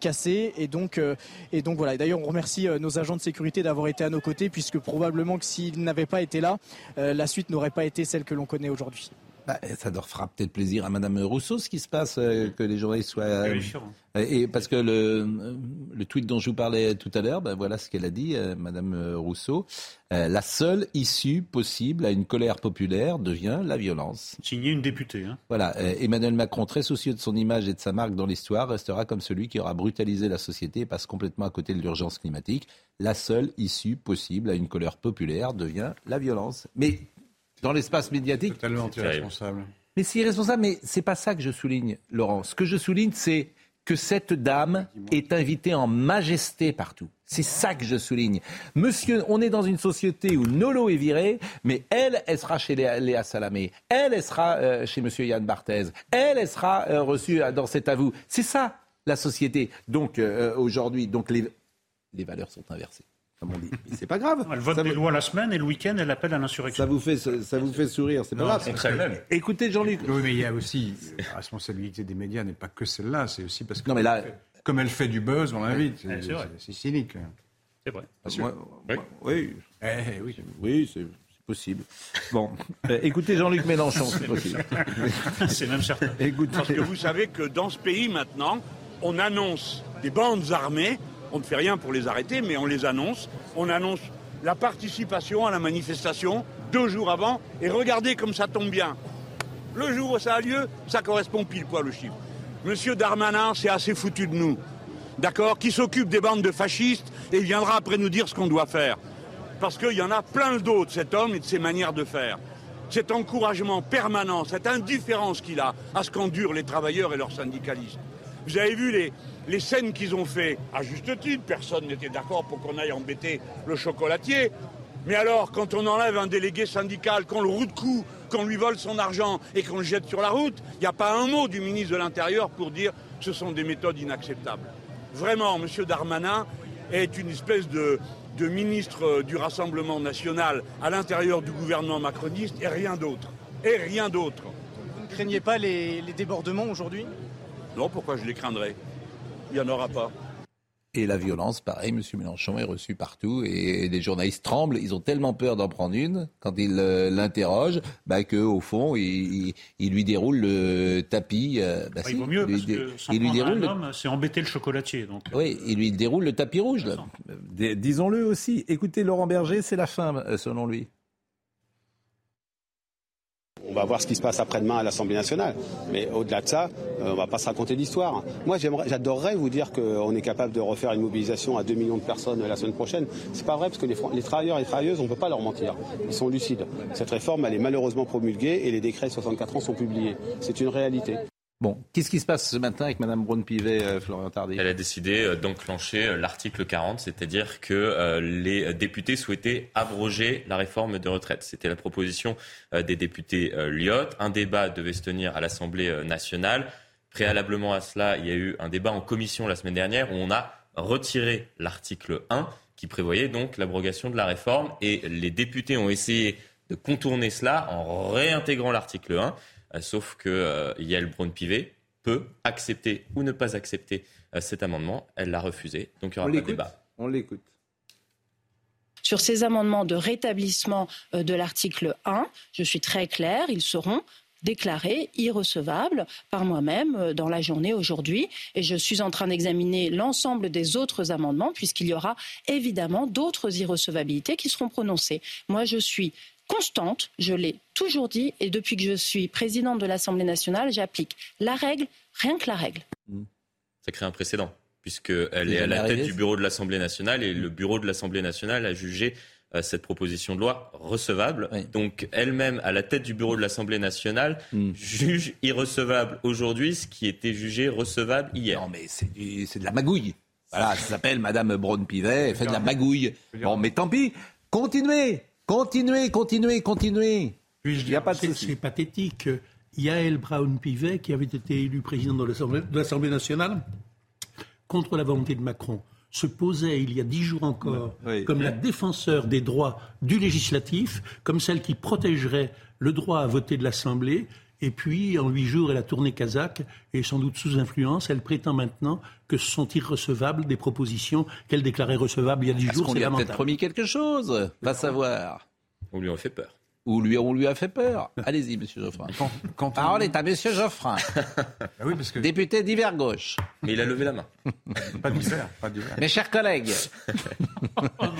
cassée. Et donc, et donc voilà. D'ailleurs, on remercie nos agents de sécurité d'avoir été à nos côtés, puisque probablement que s'ils n'avaient pas été là, la suite n'aurait pas été celle que l'on connaît aujourd'hui. Bah, ça leur fera peut-être plaisir à Madame Rousseau, ce qui se passe, euh, que les journalistes soient. Euh, et parce que le, le, tweet dont je vous parlais tout à l'heure, ben voilà ce qu'elle a dit, euh, Madame Rousseau. la seule issue possible à une colère populaire devient la violence. Signé une députée. Hein. Voilà. Emmanuel Macron, très soucieux de son image et de sa marque dans l'histoire, restera comme celui qui aura brutalisé la société et passe complètement à côté de l'urgence climatique. La seule issue possible à une colère populaire devient la violence. Mais dans l'espace médiatique. Totalement irresponsable. Mais c'est irresponsable, mais c'est pas ça que je souligne, Laurent. Ce que je souligne, c'est que cette dame est invitée en majesté partout. C'est ça que je souligne. Monsieur, on est dans une société où Nolo est viré, mais elle, elle sera chez Léa Salamé. Elle, elle sera euh, chez Monsieur Yann Barthez. Elle, elle sera euh, reçue dans cet avou. C'est ça, la société. Donc, euh, aujourd'hui, donc les, les valeurs sont inversées comme on dit. C'est pas grave. (laughs) Elle vote des lois la semaine et le week-end, elle appelle à l'insurrection. Ça vous fait, ça vous fait sourire, c'est pas grave. Écoutez, Jean-Luc. Oui, mais il y a aussi la responsabilité des médias n'est pas que celle-là, c'est aussi parce que. Non, mais là. Comme elle fait du buzz, on l'invite. C'est cynique. C'est vrai. oui. Eh, oui. Oui, c'est possible. Bon, (laughs) euh, écoutez Jean-Luc Mélenchon, c'est possible. (laughs) c'est même certain. Écoutez. Parce que vous savez que dans ce pays maintenant, on annonce des bandes armées on ne fait rien pour les arrêter, mais on les annonce. On annonce la participation à la manifestation deux jours avant. Et regardez comme ça tombe bien. Le jour où ça a lieu, ça correspond pile poil au chiffre. Monsieur Darmanin, c'est assez foutu de nous. D'accord Qui s'occupe des bandes de fascistes et il viendra après nous dire ce qu'on doit faire. Parce qu'il y en a plein d'autres, cet homme et de ses manières de faire. Cet encouragement permanent, cette indifférence qu'il a à ce qu'endurent les travailleurs et leurs syndicalistes. Vous avez vu les, les scènes qu'ils ont fait, à juste titre, personne n'était d'accord pour qu'on aille embêter le chocolatier. Mais alors, quand on enlève un délégué syndical, qu'on le roue de cou, qu'on lui vole son argent et qu'on le jette sur la route, il n'y a pas un mot du ministre de l'Intérieur pour dire que ce sont des méthodes inacceptables. Vraiment, M. Darmanin est une espèce de, ministre du Rassemblement national à l'intérieur du gouvernement macroniste et rien d'autre. Et rien d'autre. Vous ne craignez pas les débordements aujourd'hui? Non, pourquoi je les craindrais? Il n'y en aura pas. Et la violence, pareil, M. Mélenchon est reçu partout et les journalistes tremblent. Ils ont tellement peur d'en prendre une quand ils euh, l'interrogent bah, qu'au fond, ils, lui déroulent le tapis. Euh, bah, il vaut mieux parce que il lui déroule homme, c'est embêter le chocolatier. Donc. Euh. Oui, il lui déroule le tapis rouge. Disons-le aussi. Écoutez, Laurent Berger, c'est la fin, selon lui. On va voir ce qui se passe après-demain à l'Assemblée nationale. Mais au-delà de ça, euh, on va pas se raconter d'histoire. Moi, j'adorerais vous dire qu'on est capable de refaire une mobilisation à 2 millions de personnes la semaine prochaine. C'est pas vrai parce que les, les travailleurs et les travailleuses, on ne peut pas leur mentir. Ils sont lucides. Cette réforme, elle est malheureusement promulguée et les décrets de 64 ans sont publiés. C'est une réalité. Bon, qu'est-ce qui se passe ce matin avec Mme Braun-Pivet, euh, Florian Tardy Elle a décidé euh, d'enclencher euh, l'article 40, c'est-à-dire que les députés souhaitaient abroger la réforme de retraite. C'était la proposition des députés Lyot. Un débat devait se tenir à l'Assemblée nationale. Préalablement à cela, il y a eu un débat en commission la semaine dernière où on a retiré l'article 1 qui prévoyait donc l'abrogation de la réforme et les députés ont essayé de contourner cela en réintégrant l'article 1. Euh, sauf que euh, Yael Braun-Pivet peut accepter ou ne pas accepter euh, cet amendement. Elle l'a refusé. Donc il y aura pas de débat. On l'écoute. Sur ces amendements de rétablissement de l'article 1, je suis très claire, ils seront déclarés irrecevables par moi-même dans la journée aujourd'hui. Et je suis en train d'examiner l'ensemble des autres amendements, puisqu'il y aura évidemment d'autres irrecevabilités qui seront prononcées. Moi, je suis constante, je l'ai toujours dit, et depuis que je suis présidente de l'Assemblée nationale, j'applique la règle, rien que la règle. Mmh. Ça crée un précédent, puisqu'elle est à la tête du bureau de l'Assemblée nationale, et le bureau de l'Assemblée nationale a jugé euh, cette proposition de loi recevable. Donc elle-même, à la tête du bureau de l'Assemblée nationale, mmh. juge irrecevable aujourd'hui ce qui était jugé recevable hier. Non, mais c'est de la magouille. Voilà, ça s'appelle Madame Braun-Pivet, elle fait de la magouille. Bon, mais tant pis, continuez Continuez, continuez, continuez. Il n'y a pas de C'est pathétique. Yael Brown-Pivet, qui avait été élu président de l'Assemblée nationale, contre la volonté de Macron, se posait il y a dix jours encore comme la défenseur des droits du législatif, comme celle qui protégerait le droit à voter de l'Assemblée. Et puis, en huit jours, elle a tourné kazakh et sans doute sous influence, elle prétend maintenant que ce sont irrecevables des propositions qu'elle déclarait recevables il y a dix jours. On lui a peut-être promis quelque chose, va savoir. On lui a fait peur ou lui, on lui a fait peur. Allez-y, monsieur Geoffrin. Quand, Parole est à monsieur Geoffrin. (laughs) Ah oui, parce que... Député d'hiver gauche. Mais il a levé la main. pas d'hiver, pas d'hiver. Mes chers collègues. (laughs)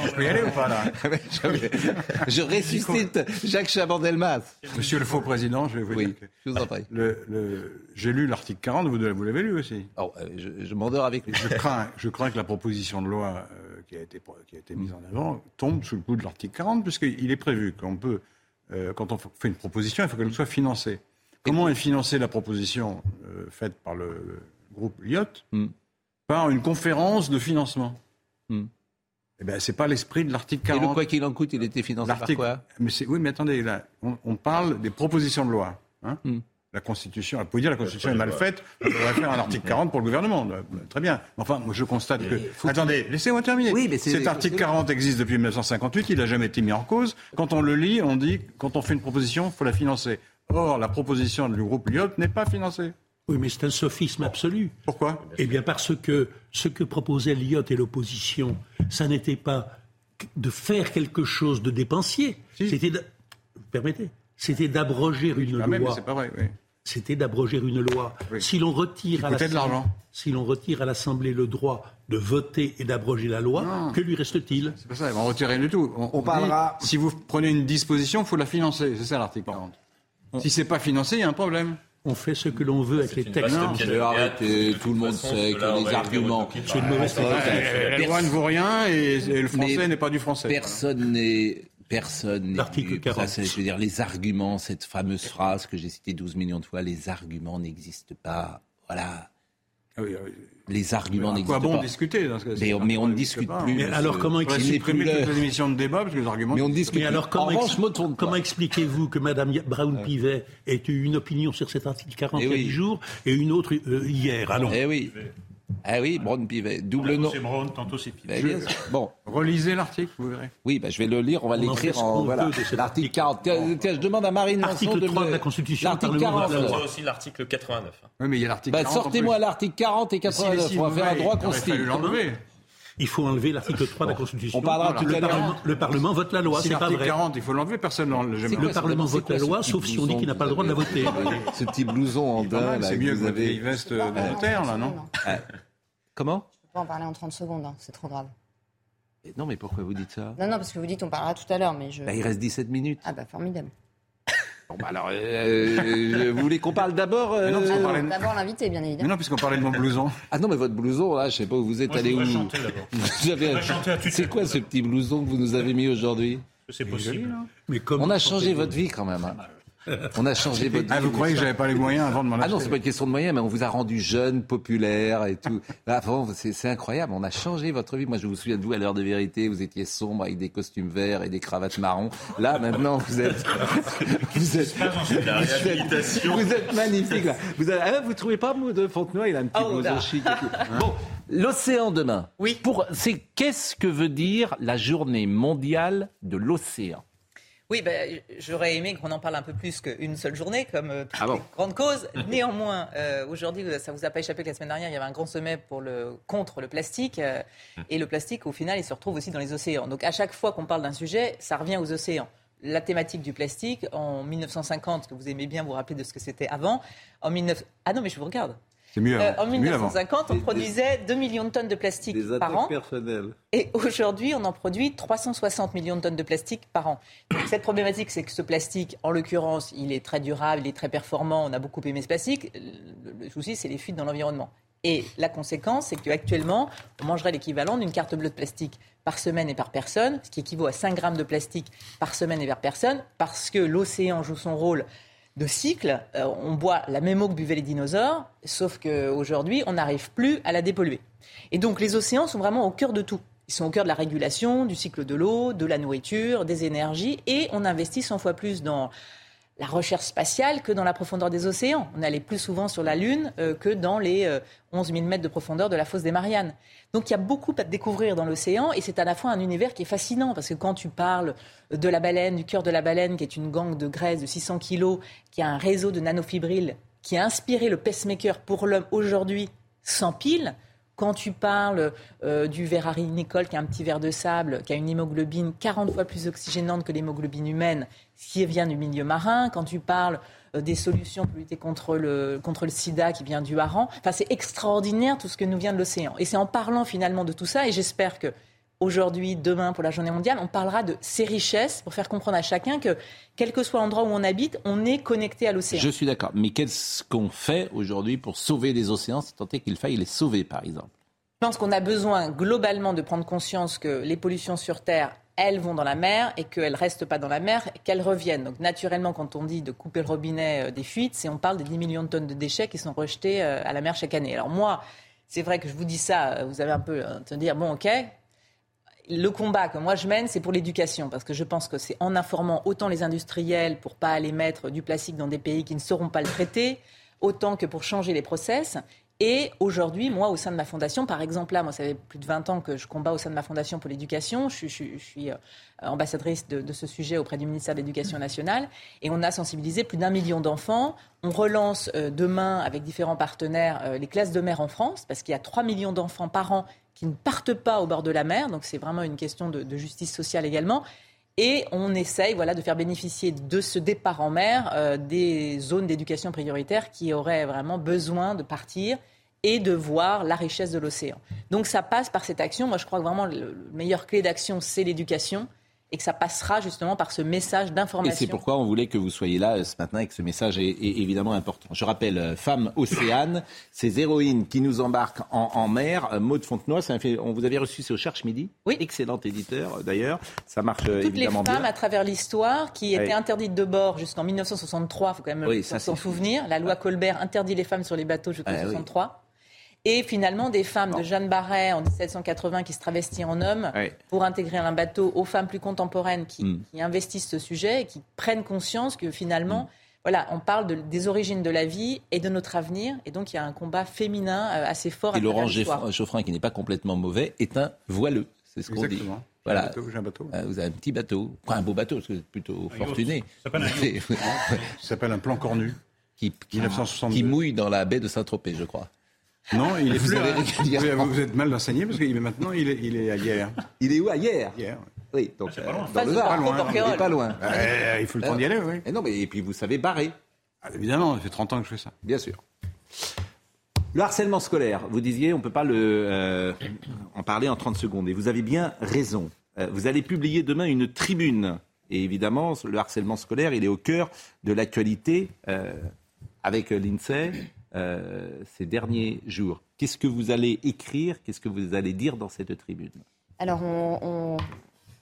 je peux y aller ou pas là (laughs) je, ressuscite Jacques Chaban-Delmas. Monsieur le faux président, je vais vous oui, Je vous en prie. J'ai lu l'article 40, vous, vous l'avez lu aussi? Oh, euh, je, je m'endors avec lui. Je crains, je crains que la proposition de loi euh, qui, a été, qui a été mise en avant tombe sous le coup de l'article 40, puisqu'il est prévu qu'on peut euh, quand on fait une proposition, il faut qu'elle soit financée. comment est financée la proposition euh, faite par le, groupe Lyot? Hmm. Par une conférence de financement. Hmm. Eh bien, c'est pas l'esprit de l'article 40. Et le quoi qu'il en coûte, il était financé par quoi mais Oui, mais attendez, là, on, parle des propositions de loi. Hein hmm. La Constitution, vous pouvez dire la Constitution est mal faite, on devrait faire un article (laughs) 40 pour le gouvernement. Très bien. Enfin, moi, je constate que... Attendez, laissez-moi terminer. Oui, mais Cet article 40 existe depuis 1958, il n'a jamais été mis en cause. Quand on le lit, on dit, quand on fait une proposition, il faut la financer. Or, la proposition du groupe Lyot n'est pas financée. Oui, mais c'est un sophisme absolu. Pourquoi? Eh bien, parce que ce que proposait Lyot et l'opposition, ça n'était pas de faire quelque chose de dépensier. C'était, permettez, c'était d'abroger une ah, loi. c'est pas vrai, oui c'était d'abroger une loi. Si l'on retire, à si l'on retire à l'Assemblée le droit de voter et d'abroger la loi, que lui reste-t-il? C'est pas ça, ils vont retirer du tout. On, parlera. si vous prenez une disposition, il faut la financer. C'est ça l'article 40. Si c'est pas financé, il y a un problème. On fait ce que l'on veut avec les textes. Non, arrêter, tout le monde sait que les arguments. C'est une mauvaise La loi ne vaut rien et, le français n'est pas du français. Personne n'est personne L'article 40. Ça, je veux dire, les arguments, cette fameuse phrase que j'ai citée 12 millions de fois, les arguments n'existent pas. Voilà. Ah les arguments n'existent pas. Quoi bon discuter dans ce cas Mais, mais on ne discute plus. Mais alors comment expliquez-vous toutes les émissions de débat parce que les arguments. Mais on discute. Mais alors comment, comment expliquez-vous que Mme Brown Pivet ait eu une opinion sur cet article 40 il y a 10 jours et une autre euh, hier? Allons. Eh oui. Ah oui, Brown Pivet, double nom. c'est Brown, tantôt c'est Pivet. Ben, bon, relisez l'article, vous verrez. Oui, ben, je vais le lire, on va l'écrire en voilà. L'article 40. Tiens, je demande à Marine Article 3 de, la Constitution. L'article 40. Il aussi l'article 89. Oui, mais il y a l'article 40. Ben, sortez-moi l'article 40 et 89. on va faire un droit constitutionnel. Il faut enlever l'article 3 de la Constitution. On parlera tout le, Parlement, le Parlement vote la loi, c'est pas vrai. 40, il faut l'enlever, personne ne Le Parlement vote la loi, sauf si on dit qu'il n'a pas le droit de la voter. Ce petit blouson en daim, c'est mieux que vous avez. veste de notaire, là, non Comment? Je peux pas en parler en 30 secondes, hein, c'est trop grave. Non, mais pourquoi vous dites ça? Non, non, parce que vous dites on parlera tout à l'heure, mais je... Bah, il reste 17 minutes. Ah bah formidable. Bon, bah alors, euh, vous voulez qu'on parle d'abord euh... D'abord l'invité, bien évidemment. Mais non, puisqu'on parlait de mon blouson. Ah non, mais votre blouson, là, je sais pas où vous êtes allé où. (laughs) Vous avez... C'est quoi ce petit blouson que vous nous avez mis aujourd'hui? C'est possible. Mais On a changé votre vie quand même. Hein. On a changé votre Ah, vous croyez que j'avais pas les moyens avant de m'en acheter Ah non, c'est pas une question de moyens, mais on vous a rendu jeune, populaire et tout. (laughs) Avant, c'est incroyable. On a changé votre vie. Moi, je vous souviens de vous à l'heure de vérité. Vous étiez sombre avec des costumes verts et des cravates marron. Là, maintenant, vous êtes, (laughs) vous êtes, vous êtes, magnifique. Là. Vous, avez, ah, vous trouvez pas de Fontenoy Il a un petit oh, blouson chic. Et tout. (laughs) Bon, l'océan demain. Oui. Pour, c'est qu'est-ce que veut dire la journée mondiale de l'océan? Oui, ben, j'aurais aimé qu'on en parle un peu plus qu'une seule journée, comme euh, ah les grandes causes. (laughs) Néanmoins, euh, aujourd'hui, ça vous a pas échappé que la semaine dernière, il y avait un grand sommet pour le, contre le plastique. Euh, hum. et le plastique, au final, il se retrouve aussi dans les océans. Donc à chaque fois qu'on parle d'un sujet, ça revient aux océans. La thématique du plastique, en 1950, que vous aimez bien vous rappeler de ce que c'était avant, en 19... Ah non, mais je vous regarde. Euh, en 1950, on produisait 2 millions de tonnes de plastique par an. Et aujourd'hui, on en produit 360 millions de tonnes de plastique par an. cette problématique, c'est que ce plastique, en l'occurrence, il est très durable, il est très performant. On a beaucoup aimé ce plastique. Le, souci, c'est les fuites dans l'environnement. Et la conséquence, c'est qu'actuellement, on mangerait l'équivalent d'une carte bleue de plastique par semaine et par personne, ce qui équivaut à 5 grammes de plastique par semaine et par personne, parce que l'océan joue son rôle de cycle. Euh, on boit la même eau que buvaient les dinosaures, sauf qu'aujourd'hui, on n'arrive plus à la dépolluer. Et donc, les océans sont vraiment au cœur de tout. Ils sont au cœur de la régulation, du cycle de l'eau, de la nourriture, des énergies, et on investit 100 fois plus dans la recherche spatiale que dans la profondeur des océans. On allait plus souvent sur la Lune euh, que dans les 11 euh, 000 mètres de profondeur de la fosse des Mariannes. Donc il y a beaucoup à découvrir dans l'océan et c'est à la fois un univers qui est fascinant parce que quand tu parles de la baleine, du cœur de la baleine, qui est une gangue de graisse de 600 kilos, qui a un réseau de nanofibrilles, qui a inspiré le pacemaker pour l'homme aujourd'hui sans pile, quand tu parles euh, du ver Nicole, qui a un petit ver de sable, qui a une hémoglobine 40 fois plus oxygénante que l'hémoglobine humaine, qui vient du milieu marin, quand tu parles euh, des solutions pour lutter contre le, contre le sida qui vient du hareng, enfin, c'est extraordinaire tout ce que nous vient de l'océan. Et c'est en parlant finalement de tout ça, et j'espère que aujourd'hui, demain, pour la journée mondiale, on parlera de ces richesses pour faire comprendre à chacun que, quel que soit l'endroit où on habite, on est connecté à l'océan. Je suis d'accord. Mais qu'est-ce qu'on fait aujourd'hui pour sauver les océans, si tant est qu'il faille les sauver, par exemple? Je pense qu'on a besoin globalement de prendre conscience que les pollutions sur Terre elles vont dans la mer et qu'elles ne restent pas dans la mer, qu'elles reviennent. Donc naturellement, quand on dit de couper le robinet des fuites, c'est on parle des 10 millions de tonnes de déchets qui sont rejetés à la mer chaque année. Alors moi, c'est vrai que je vous dis ça, vous avez un peu à dire, bon ok, le combat que moi je mène, c'est pour l'éducation, parce que je pense que c'est en informant autant les industriels pour pas aller mettre du plastique dans des pays qui ne sauront pas le traiter, autant que pour changer les process. Et aujourd'hui, moi, au sein de ma fondation, par exemple, là, moi, ça fait plus de 20 ans que je combats au sein de ma fondation pour l'éducation. Je, suis euh, ambassadrice de, ce sujet auprès du ministère de l'Éducation nationale. Et on a sensibilisé plus d'un million d'enfants. On relance euh, demain, avec différents partenaires, euh, les classes de mer en France, parce qu'il y a 3 millions d'enfants par an qui ne partent pas au bord de la mer. Donc c'est vraiment une question de, justice sociale également. Et on essaye voilà, de faire bénéficier de ce départ en mer euh, des zones d'éducation prioritaire qui auraient vraiment besoin de partir et de voir la richesse de l'océan. Donc ça passe par cette action. Moi, je crois que vraiment le, le meilleur clé d'action, c'est l'éducation et que ça passera justement par ce message d'information. Et c'est pourquoi on voulait que vous soyez là euh, ce matin et que ce message est, évidemment important. Je rappelle, euh, Femmes Océane, ces héroïnes qui nous embarquent en, mer. Euh, Maud Fontenoy, ça fait, on vous avait reçu sur Cherche Midi. Oui. Excellent éditeur d'ailleurs. Ça marche Toutes évidemment les femmes à travers l'histoire qui étaient interdites de bord jusqu'en 1963, il faut quand même s'en souvenir. La loi Colbert interdit les femmes sur les bateaux jusqu'en 1963 et finalement des femmes de Jeanne Barret en 1780 qui se travestissent en hommes pour intégrer un bateau aux femmes plus contemporaines qui, mm. investissent ce sujet et qui prennent conscience que finalement, mm. voilà, on parle des origines de la vie et de notre avenir. Et donc il y a un combat féminin euh, assez fort. Et Laurent Geoffrin, qui n'est pas complètement mauvais, est un voileux. C'est ce qu'on dit. Voilà. J'ai un bateau. Euh, vous avez un petit bateau. un beau bateau, parce que c'est plutôt fortuné. Ça (laughs) s'appelle un, plan cornu. Qui, qui mouille dans la baie de Saint-Tropez, je crois. Non, il est vous, vous, êtes mal enseigné parce que maintenant il est, il est à hier. Il est où à hier Hier. Oui, donc ah, pas, loin. Dans le pas loin. Il est pas loin. Euh, il faut le temps d'y aller, oui. Et non, mais et puis vous savez barrer. Ah, évidemment, ça fait 30 ans que je fais ça. Bien sûr. Le harcèlement scolaire, vous disiez, on ne peut pas le, euh, en parler en 30 secondes. Et vous avez bien raison. Euh, vous allez publier demain une tribune. Et évidemment, le harcèlement scolaire, il est au cœur de l'actualité avec l'INSEE euh, ces derniers jours. Qu'est-ce que vous allez écrire? Qu'est-ce que vous allez dire dans cette tribune? Alors, on,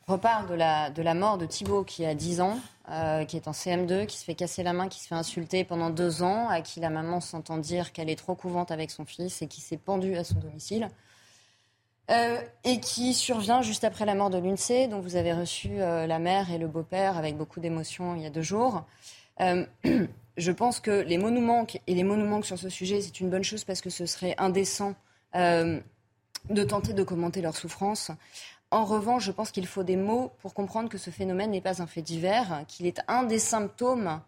repart de la, de la mort de Thibault qui a 10 ans, euh, qui est en CM2, qui se fait casser la main, qui se fait insulter pendant deux ans, à qui la maman s'entend dire qu'elle est trop couvante avec son fils et qui s'est pendue à son domicile. Euh, et qui survient juste après la mort de l'UNCE, dont vous avez reçu la mère et le beau-père avec beaucoup d'émotion il y a deux jours. (clears throat) je pense que les mots nous manquent et les mots nous manquent sur ce sujet, c'est une bonne chose parce que ce serait indécent euh, de tenter de commenter leur souffrance. En revanche, je pense qu'il faut des mots pour comprendre que ce phénomène n'est pas un fait divers, qu'il est un des symptômes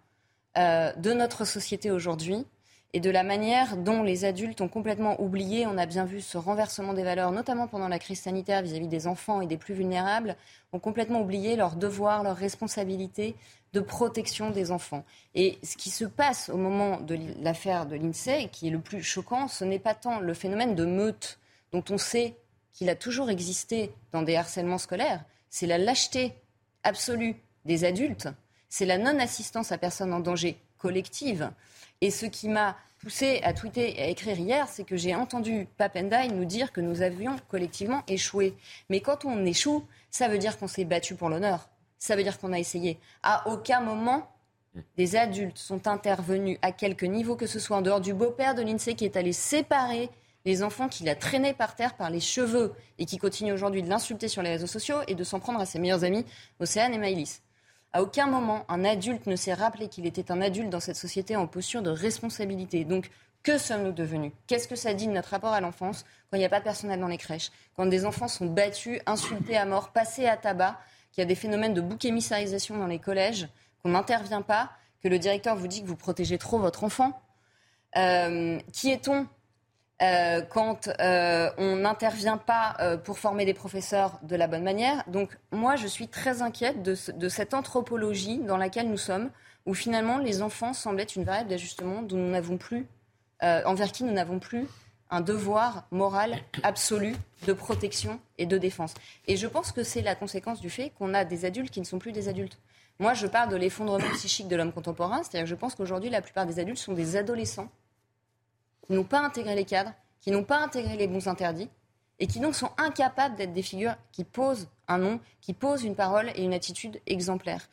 euh, de notre société aujourd'hui et de la manière dont les adultes ont complètement oublié, on a bien vu ce renversement des valeurs, notamment pendant la crise sanitaire vis-à-vis des enfants et des plus vulnérables, ont complètement oublié leurs devoirs, leurs responsabilités de protection des enfants. Et ce qui se passe au moment de l'affaire de l'INSEE, qui est le plus choquant, ce n'est pas tant le phénomène de meute dont on sait qu'il a toujours existé dans des harcèlements scolaires, c'est la lâcheté absolue des adultes, c'est la non-assistance à personne en danger collective. Et ce qui m'a poussé à tweeter et à écrire hier, c'est que j'ai entendu Papendai nous dire que nous avions collectivement échoué. Mais quand on échoue, ça veut dire qu'on s'est battu pour l'honneur ça veut dire qu'on a essayé. À aucun moment, des adultes sont intervenus à quelque niveau que ce soit en dehors du beau-père de l'INSEE qui est allé séparer les enfants qu'il a traînés par terre par les cheveux et qui continue aujourd'hui de l'insulter sur les réseaux sociaux et de s'en prendre à ses meilleurs amis, Océane et Maïlis. À aucun moment, un adulte ne s'est rappelé qu'il était un adulte dans cette société en posture de responsabilité. Donc, que sommes-nous devenus? Qu'est-ce que ça dit de notre rapport à l'enfance quand il n'y a pas de personnel dans les crèches? Quand des enfants sont battus, insultés à mort, passés à tabac qu'il y a des phénomènes de bouc émissarisation dans les collèges, qu'on n'intervient pas, que le directeur vous dit que vous protégez trop votre enfant. Euh, qui est-on euh, quand euh, on n'intervient pas pour former des professeurs de la bonne manière? Donc moi, je suis très inquiète de, de, cette anthropologie dans laquelle nous sommes, où finalement les enfants semblent être une variable d'ajustement dont nous n'avons plus, envers qui nous n'avons plus un devoir moral absolu de protection et de défense. Et je pense que c'est la conséquence du fait qu'on a des adultes qui ne sont plus des adultes. Moi, je parle de l'effondrement (coughs) psychique de l'homme contemporain, c'est-à-dire que je pense qu'aujourd'hui, la plupart des adultes sont des adolescents qui n'ont pas intégré les cadres, qui n'ont pas intégré les bons interdits, et qui donc sont incapables d'être des figures qui posent un nom, qui posent une parole et une attitude exemplaire.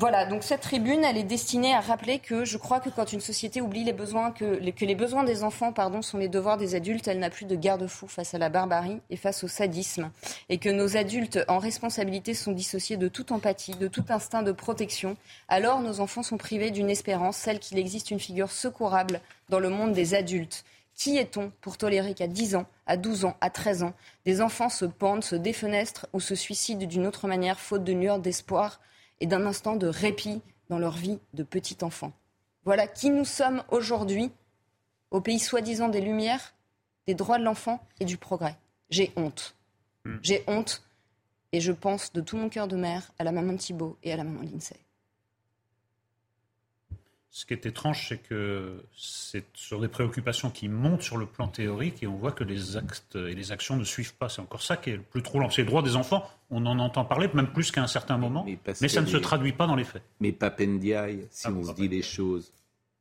Voilà, donc cette tribune, elle est destinée à rappeler que je crois que quand une société oublie les besoins, que les, que les besoins des enfants pardon, sont les devoirs des adultes, elle n'a plus de garde-fou face à la barbarie et face au sadisme. Et que nos adultes en responsabilité sont dissociés de toute empathie, de tout instinct de protection. Alors nos enfants sont privés d'une espérance, celle qu'il existe une figure secourable dans le monde des adultes. Qui est-on pour tolérer qu'à 10 ans, à 12 ans, à 13 ans, des enfants se pendent, se défenestrent ou se suicident d'une autre manière, faute de lueur d'espoir et d'un instant de répit dans leur vie de petit enfant. Voilà qui nous sommes aujourd'hui au pays soi-disant des Lumières, des droits de l'enfant et du progrès. J'ai honte. Hmm. J'ai honte et je pense de tout mon cœur de mère à la maman de Thibault et à la maman de Lindsay. Ce qui est étrange, c'est que c'est sur des préoccupations qui montent sur le plan théorique et on voit que les actes et les actions ne suivent pas. C'est encore ça qui est le plus troublant. C'est le droit des enfants, on en entend parler, même plus qu'à un certain moment, mais, ça ne se traduit pas dans les faits. Mais Papendiaï, si ah, on se dit les choses,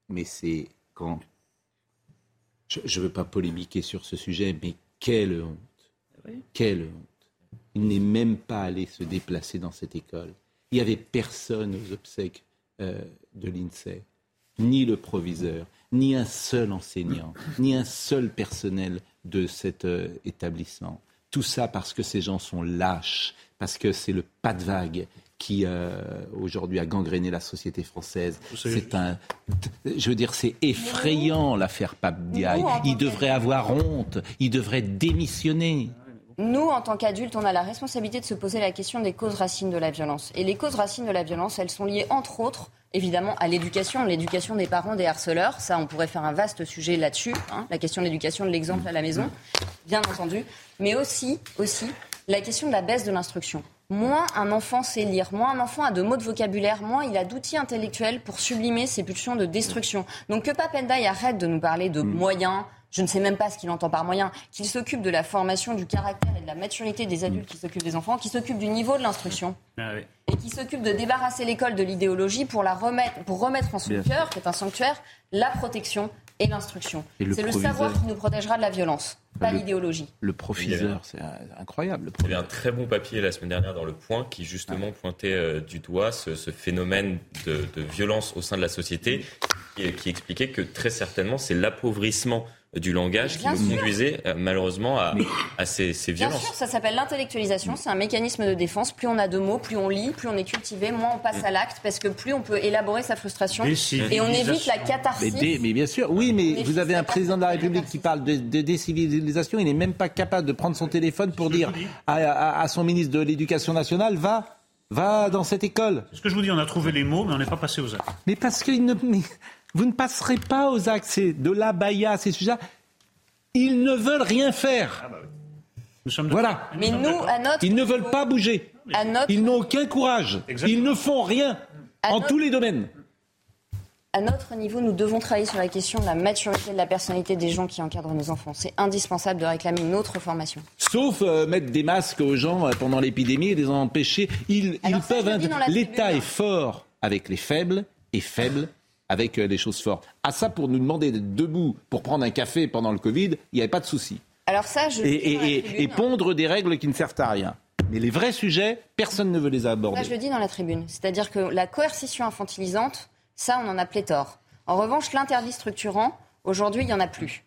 mais c'est quand. Je ne veux pas polémiquer sur ce sujet, mais quelle honte. Quelle honte. Il n'est même pas allé se déplacer dans cette école. Il n'y avait personne aux obsèques euh, de l'INSEE ni le proviseur, ni un seul enseignant, ni un seul personnel de cet euh, établissement. Tout ça parce que ces gens sont lâches, parce que c'est le pas de vague qui euh, aujourd'hui a gangréné la société française. C'est un, je veux dire, c'est effrayant l'affaire Pape Il devrait avoir honte, il devrait démissionner. Nous, en tant qu'adultes, on a la responsabilité de se poser la question des causes racines de la violence. Et les causes racines de la violence, elles sont liées, entre autres, évidemment à l'éducation, l'éducation des parents des harceleurs. Ça, on pourrait faire un vaste sujet là-dessus, hein, la question de l'éducation de l'exemple à la maison, bien entendu, mais aussi, aussi la question de la baisse de l'instruction. Moins un enfant sait lire, moins un enfant a de mots de vocabulaire, moins il a d'outils intellectuels pour sublimer ses pulsions de destruction. Donc que Papendai arrête de nous parler de mm. moyens, je ne sais même pas ce qu'il entend par moyen, qu'il s'occupe de la formation du caractère et de la maturité des adultes qui s'occupent des enfants, qui s'occupe du niveau de l'instruction. Ah et qui s'occupe de débarrasser l'école de l'idéologie pour, la remettre, pour remettre en son cœur, qui est un sanctuaire, la protection et l'instruction. C'est le savoir qui nous protégera de la violence, pas l'idéologie. Le professeur, c'est incroyable. Il y avait un très bon papier la semaine dernière dans Le Point qui justement pointait euh, du doigt ce, phénomène de, violence au sein de la société, qui expliquait que très certainement c'est l'appauvrissement du langage qui nous conduisait euh, malheureusement à, ces, violences. Bien sûr, ça s'appelle l'intellectualisation, c'est un mécanisme de défense. Plus on a de mots, plus on lit, plus on est cultivé, moins on passe à l'acte, parce que plus on peut élaborer sa frustration et on évite la catharsis. Mais, bien sûr, oui, mais vous avez un président de la République qui parle de, décivilisation, il n'est même pas capable de prendre son téléphone pour dire à, son ministre de l'Éducation nationale, va Va dans cette école. Ce que je vous dis, on a trouvé les mots, mais on n'est pas passé aux actes. Mais parce qu'il ne. Vous ne passerez pas aux actes. C'est de l'abaya, ces sujets Ils ne veulent rien faire. Ah bah voilà. Mais nous, à notre Ils ne veulent pas bouger. Ils n'ont aucun courage. Ils ne font rien en tous les domaines. À notre niveau, nous devons travailler sur la question de la maturité de la personnalité des gens qui encadrent nos enfants. C'est indispensable de réclamer une autre formation. Sauf euh, mettre des masques aux gens euh, pendant l'épidémie et les empêcher. Ils, ils peuvent. L'État est fort avec les faibles et faible avec euh, des choses fortes. À ça, pour nous demander d'être debout pour prendre un café pendant le Covid, il n'y avait pas de souci. Alors ça, je et, et, pondre des règles qui ne servent à rien. Mais les vrais sujets, personne ne veut les aborder. Ça, je le dis dans la tribune. C'est-à-dire que la coercition infantilisante, ça, on en a pléthore. En revanche, l'interdit structurant, aujourd'hui, il n'y en a plus.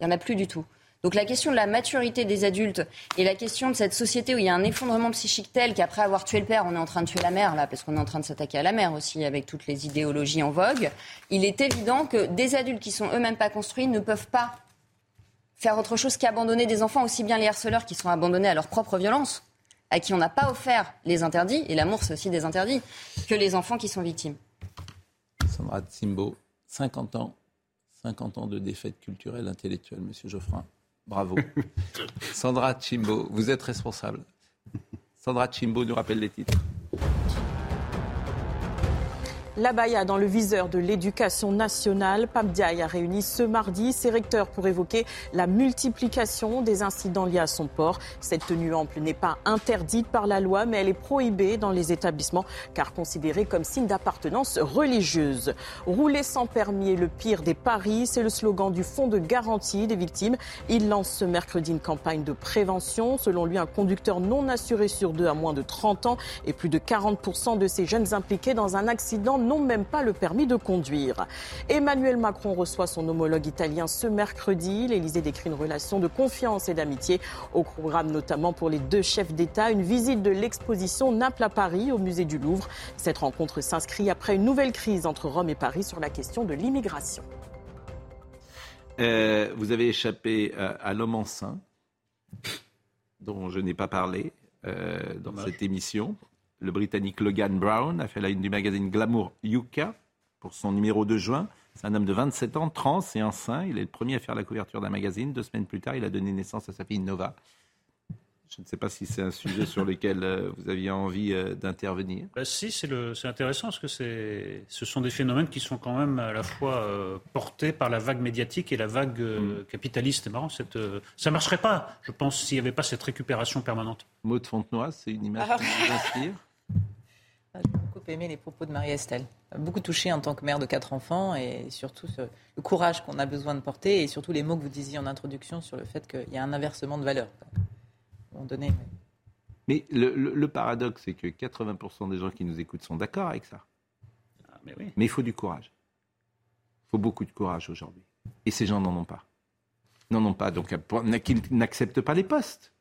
Il n'y en a plus du tout. Donc la question de la maturité des adultes et la question de cette société où il y a un effondrement psychique tel qu'après avoir tué le père, on est en train de tuer la mère, là, parce qu'on est en train de s'attaquer à la mère aussi avec toutes les idéologies en vogue, il est évident que des adultes qui sont eux-mêmes pas construits ne peuvent pas faire autre chose qu'abandonner des enfants, aussi bien les harceleurs qui sont abandonnés à leur propre violence, à qui on n'a pas offert les interdits, et l'amour c'est aussi des interdits, que les enfants qui sont victimes. Sandra Tsimbo, 50 ans, 50 ans de défaite culturelle, intellectuelle, Monsieur Geoffrin. Bravo. (laughs) Sandra Chimbo, vous êtes responsable. Sandra Chimbo nous rappelle les titres. L'abaya dans le viseur de l'éducation nationale. Pamdiaï a réuni ce mardi ses recteurs pour évoquer la multiplication des incidents liés à son port. Cette tenue ample n'est pas interdite par la loi, mais elle est prohibée dans les établissements car considérée comme signe d'appartenance religieuse. Rouler sans permis est le pire des paris, c'est le slogan du Fonds de garantie des victimes. Il lance ce mercredi une campagne de prévention. Selon lui, un conducteur non assuré sur deux a moins de 30 ans et plus de 40% de ces jeunes impliqués dans un accident n'ont même pas le permis de conduire. Emmanuel Macron reçoit son homologue italien ce mercredi. L'Élysée décrit une relation de confiance et d'amitié. Au programme notamment pour les deux chefs d'État, une visite de l'exposition Naples à Paris au musée du Louvre. Cette rencontre s'inscrit après une nouvelle crise entre Rome et Paris sur la question de l'immigration. Euh, vous avez échappé euh, à, l'homme enceint, dont je n'ai pas parlé euh, dans cette émission. Le Britannique Logan Brown a fait la une du magazine Glamour Yuka pour son numéro de juin. C'est un homme de 27 ans, trans et enceint. Il est le premier à faire la couverture d'un magazine. Deux semaines plus tard, il a donné naissance à sa fille Nova. Je ne sais pas si c'est un sujet sur lequel euh, vous aviez envie euh, d'intervenir. Bah, si, c'est intéressant parce que ce sont des phénomènes qui sont quand même à la fois euh, portés par la vague médiatique et la vague mm. capitaliste. C'est marrant, cette, ça ne marcherait pas, je pense, s'il n'y avait pas cette récupération permanente. Maud Fontenoy, c'est une image qui vous inspire? ah, J'ai beaucoup aimé les propos de Marie-Estelle. Beaucoup touché en tant que mère de quatre enfants et surtout le courage qu'on a besoin de porter et surtout les mots que vous disiez en introduction sur le fait qu'il y a un inversement de valeur donné. Mais le, paradoxe, c'est que 80% des gens qui nous écoutent sont d'accord avec ça. Ah, mais, il faut du courage. Il faut beaucoup de courage aujourd'hui. Et ces gens n'en ont pas. N'en ont pas. Donc, qu'ils n'acceptent pas les postes.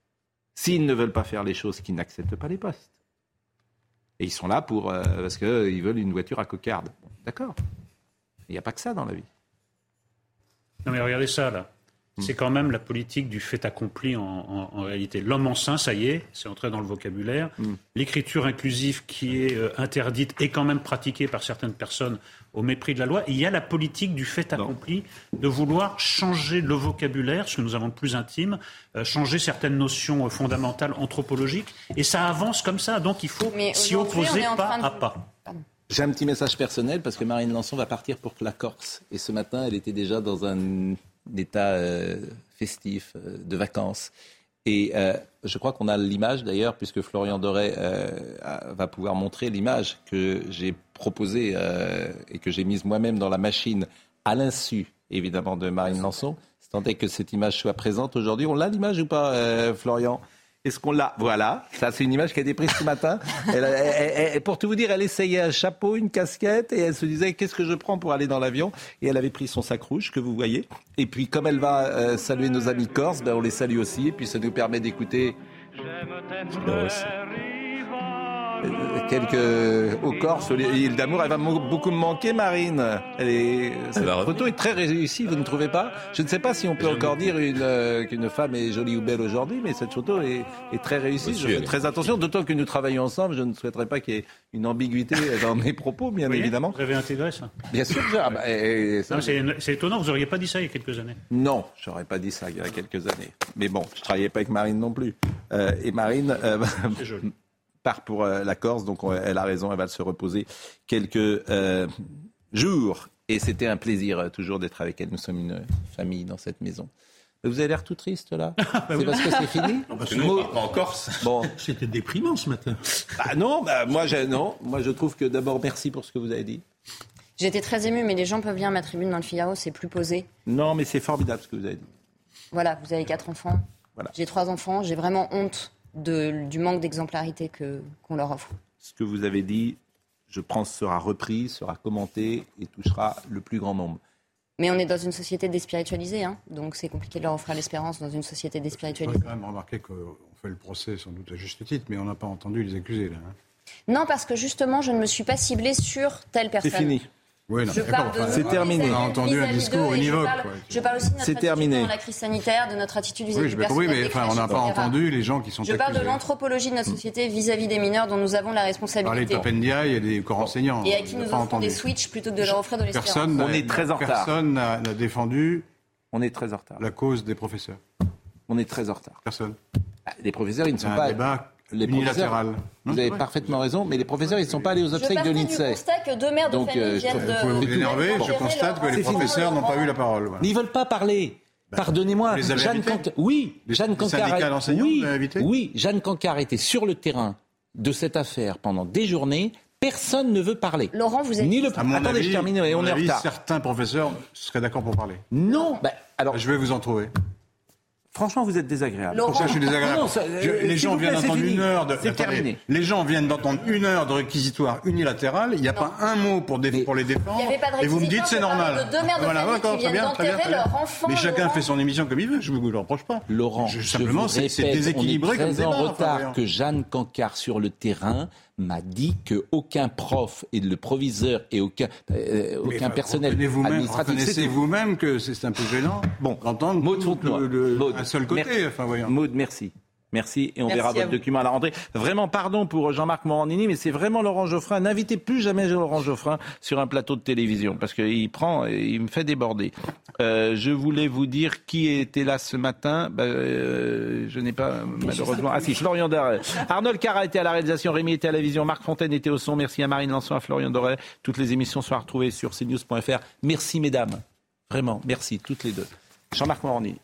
S'ils ne veulent pas faire les choses, qu'ils n'acceptent pas les postes. Et ils sont là pour, euh, parce qu'ils veulent une voiture à cocarde. D'accord. Il n'y a pas que ça dans la vie. Non mais regardez ça là. Mm. c'est quand même la politique du fait accompli en, réalité. L'homme enceint, ça y est, c'est entré dans le vocabulaire. Mm. L'écriture inclusive qui est euh, interdite est quand même pratiquée par certaines personnes au mépris de la loi. il y a la politique du fait accompli de vouloir changer le vocabulaire, ce que nous avons de plus intime, euh, changer certaines notions euh, fondamentales anthropologiques. Et ça avance comme ça. Donc il faut s'y opposer pas à pas. J'ai un petit message personnel parce que Marine Lançon va partir pour la Corse. Et ce matin, elle était déjà dans un d'état euh, festif, euh, de vacances. Et euh, je crois qu'on a l'image d'ailleurs, puisque Florian Doré va pouvoir montrer l'image que j'ai proposée et que j'ai mise moi-même dans la machine, à l'insu évidemment de Marine Lançon. C'est tant que cette image soit présente aujourd'hui. On l'a l'image ou pas, Florian? Est-ce qu'on l'a Voilà, ça c'est une image qui a été prise ce matin. (laughs) pour tout vous dire, elle essayait un chapeau, une casquette, et elle se disait qu'est-ce que je prends pour aller dans l'avion? Et elle avait pris son sac rouge que vous voyez. Et puis comme elle va euh, saluer nos amis corses, ben, on les salue aussi, et puis ça nous permet d'écouter quelques au Corse, l'île d'amour. Elle va beaucoup me manquer, Marine. Elle est, cette photo est très réussie, vous ne trouvez pas? Je ne sais pas si on peut encore dire euh, qu'une femme est jolie ou belle aujourd'hui, mais cette photo est, très réussie. je fais très attention, d'autant que nous travaillons ensemble. Je ne souhaiterais pas qu'il y ait une ambiguïté (laughs) dans mes propos, bien évidemment. Vous avez intégré ça Bien sûr. Ah, bah, c'est étonnant, vous n'auriez pas dit ça il y a quelques années. Non, je n'aurais pas dit ça il y a quelques années. Mais bon, je ne travaillais pas avec Marine non plus. Euh, et Marine, euh, part pour euh, la Corse, donc elle a raison, elle va se reposer quelques euh, jours. Et c'était un plaisir euh, toujours d'être avec elle. Nous sommes une famille dans cette maison. Vous avez l'air tout triste là. Ah, bah c'est parce que c'est fini. Parce que nous, en Corse. Bon, (laughs) c'était déprimant ce matin. Bah non, bah, moi je, non, moi je trouve que d'abord merci pour ce que vous avez dit. J'étais très ému, mais les gens peuvent lire ma tribune dans le Figaro, c'est plus posé. Non, mais c'est formidable ce que vous avez dit. Voilà, vous avez quatre enfants. Voilà. J'ai trois enfants, j'ai vraiment honte du manque d'exemplarité qu'on leur offre. Ce que vous avez dit, je pense, sera repris, sera commenté et touchera le plus grand nombre. Mais on est dans une société déspiritualisée, hein, donc c'est compliqué de leur offrir l'espérance dans une société déspiritualisée. On a quand même remarqué qu'on fait le procès sans doute à juste titre, mais on n'a pas entendu les accusés là. Hein. Non, parce que justement, je ne me suis pas ciblée sur telle personne. C'est fini. Oui, c'est terminé. On a entendu un discours univoque. Je parle aussi de notre attitude dans la crise sanitaire, de notre attitude vis-à-vis -vis oui, mais enfin, on n'a pas entendu les gens qui sont Je parle de l'anthropologie de notre société vis-à-vis des mineurs dont nous avons la responsabilité. Parler de Papendia et des corps enseignants. Et à qui nous offrons des switches plutôt que de leur offrir de l'espérance. Personne on est très en retard. Personne n'a défendu on est très en retard. la cause des professeurs. On est très en retard. Personne. Bah, les professeurs, ils ne sont pas... les professeurs, vous avez parfaitement raison, mais les professeurs, ils ne sont pas allés aux obsèques de l'INSEE. Je constate que deux mères de famille euh, viennent de... Vous vous énerver, je constate que les professeurs n'ont pas eu la parole. Ils ne veulent pas parler. Bah, Pardonnez-moi, Jeanne Cancard. Oui, Jeanne Cancard. Oui, oui, Jeanne Cancard était sur le terrain de cette affaire pendant des journées. Personne ne veut parler. Laurent, vous êtes. Ni le. Attendez, je termine et on est en retard. Certains professeurs seraient d'accord pour parler. Non. Bah, alors. Je vais vous en trouver. Franchement, vous êtes désagréable. Pourquoi je suis désagréable Les gens viennent d'entendre une heure de. terminé. Les gens viennent d'entendre une heure de réquisitoire unilatérale. Il n'y a pas un mot pour, pour les défendre. et vous me dites c'est normal. De deux mères de voilà, d'accord, très bien, très bien, leur enfant, Mais chacun fait son émission comme il veut. Je ne vous le reproche pas. Laurent, simplement, c'est déséquilibré on est très en retard que Jeanne Cancard sur le terrain m'a dit qu'aucun prof et le proviseur et aucun, euh, aucun personnel administratif. Reconnaissez vous-même que c'est un peu gênant bon, d'entendre un seul côté. Merci. Enfin, voyons. Maud, merci. Merci et on verra votre document à la rentrée. Vraiment, pardon pour Jean-Marc Morandini, mais c'est vraiment Laurent Geoffrin. N'invitez plus jamais Laurent Geoffrin sur un plateau de télévision parce qu'il prend et il me fait déborder. Euh, je voulais vous dire qui était là ce matin. Ben, euh, je n'ai pas malheureusement. Ah si, Florian Doré. Arnold Cara était à la réalisation, Rémi était à la vision, Marc Fontaine était au son. Merci à Marine Lançon, à Florian Doré. Toutes les émissions sont à retrouver sur cnews.fr. Merci mesdames. Vraiment, merci toutes les deux. Jean-Marc Morandini.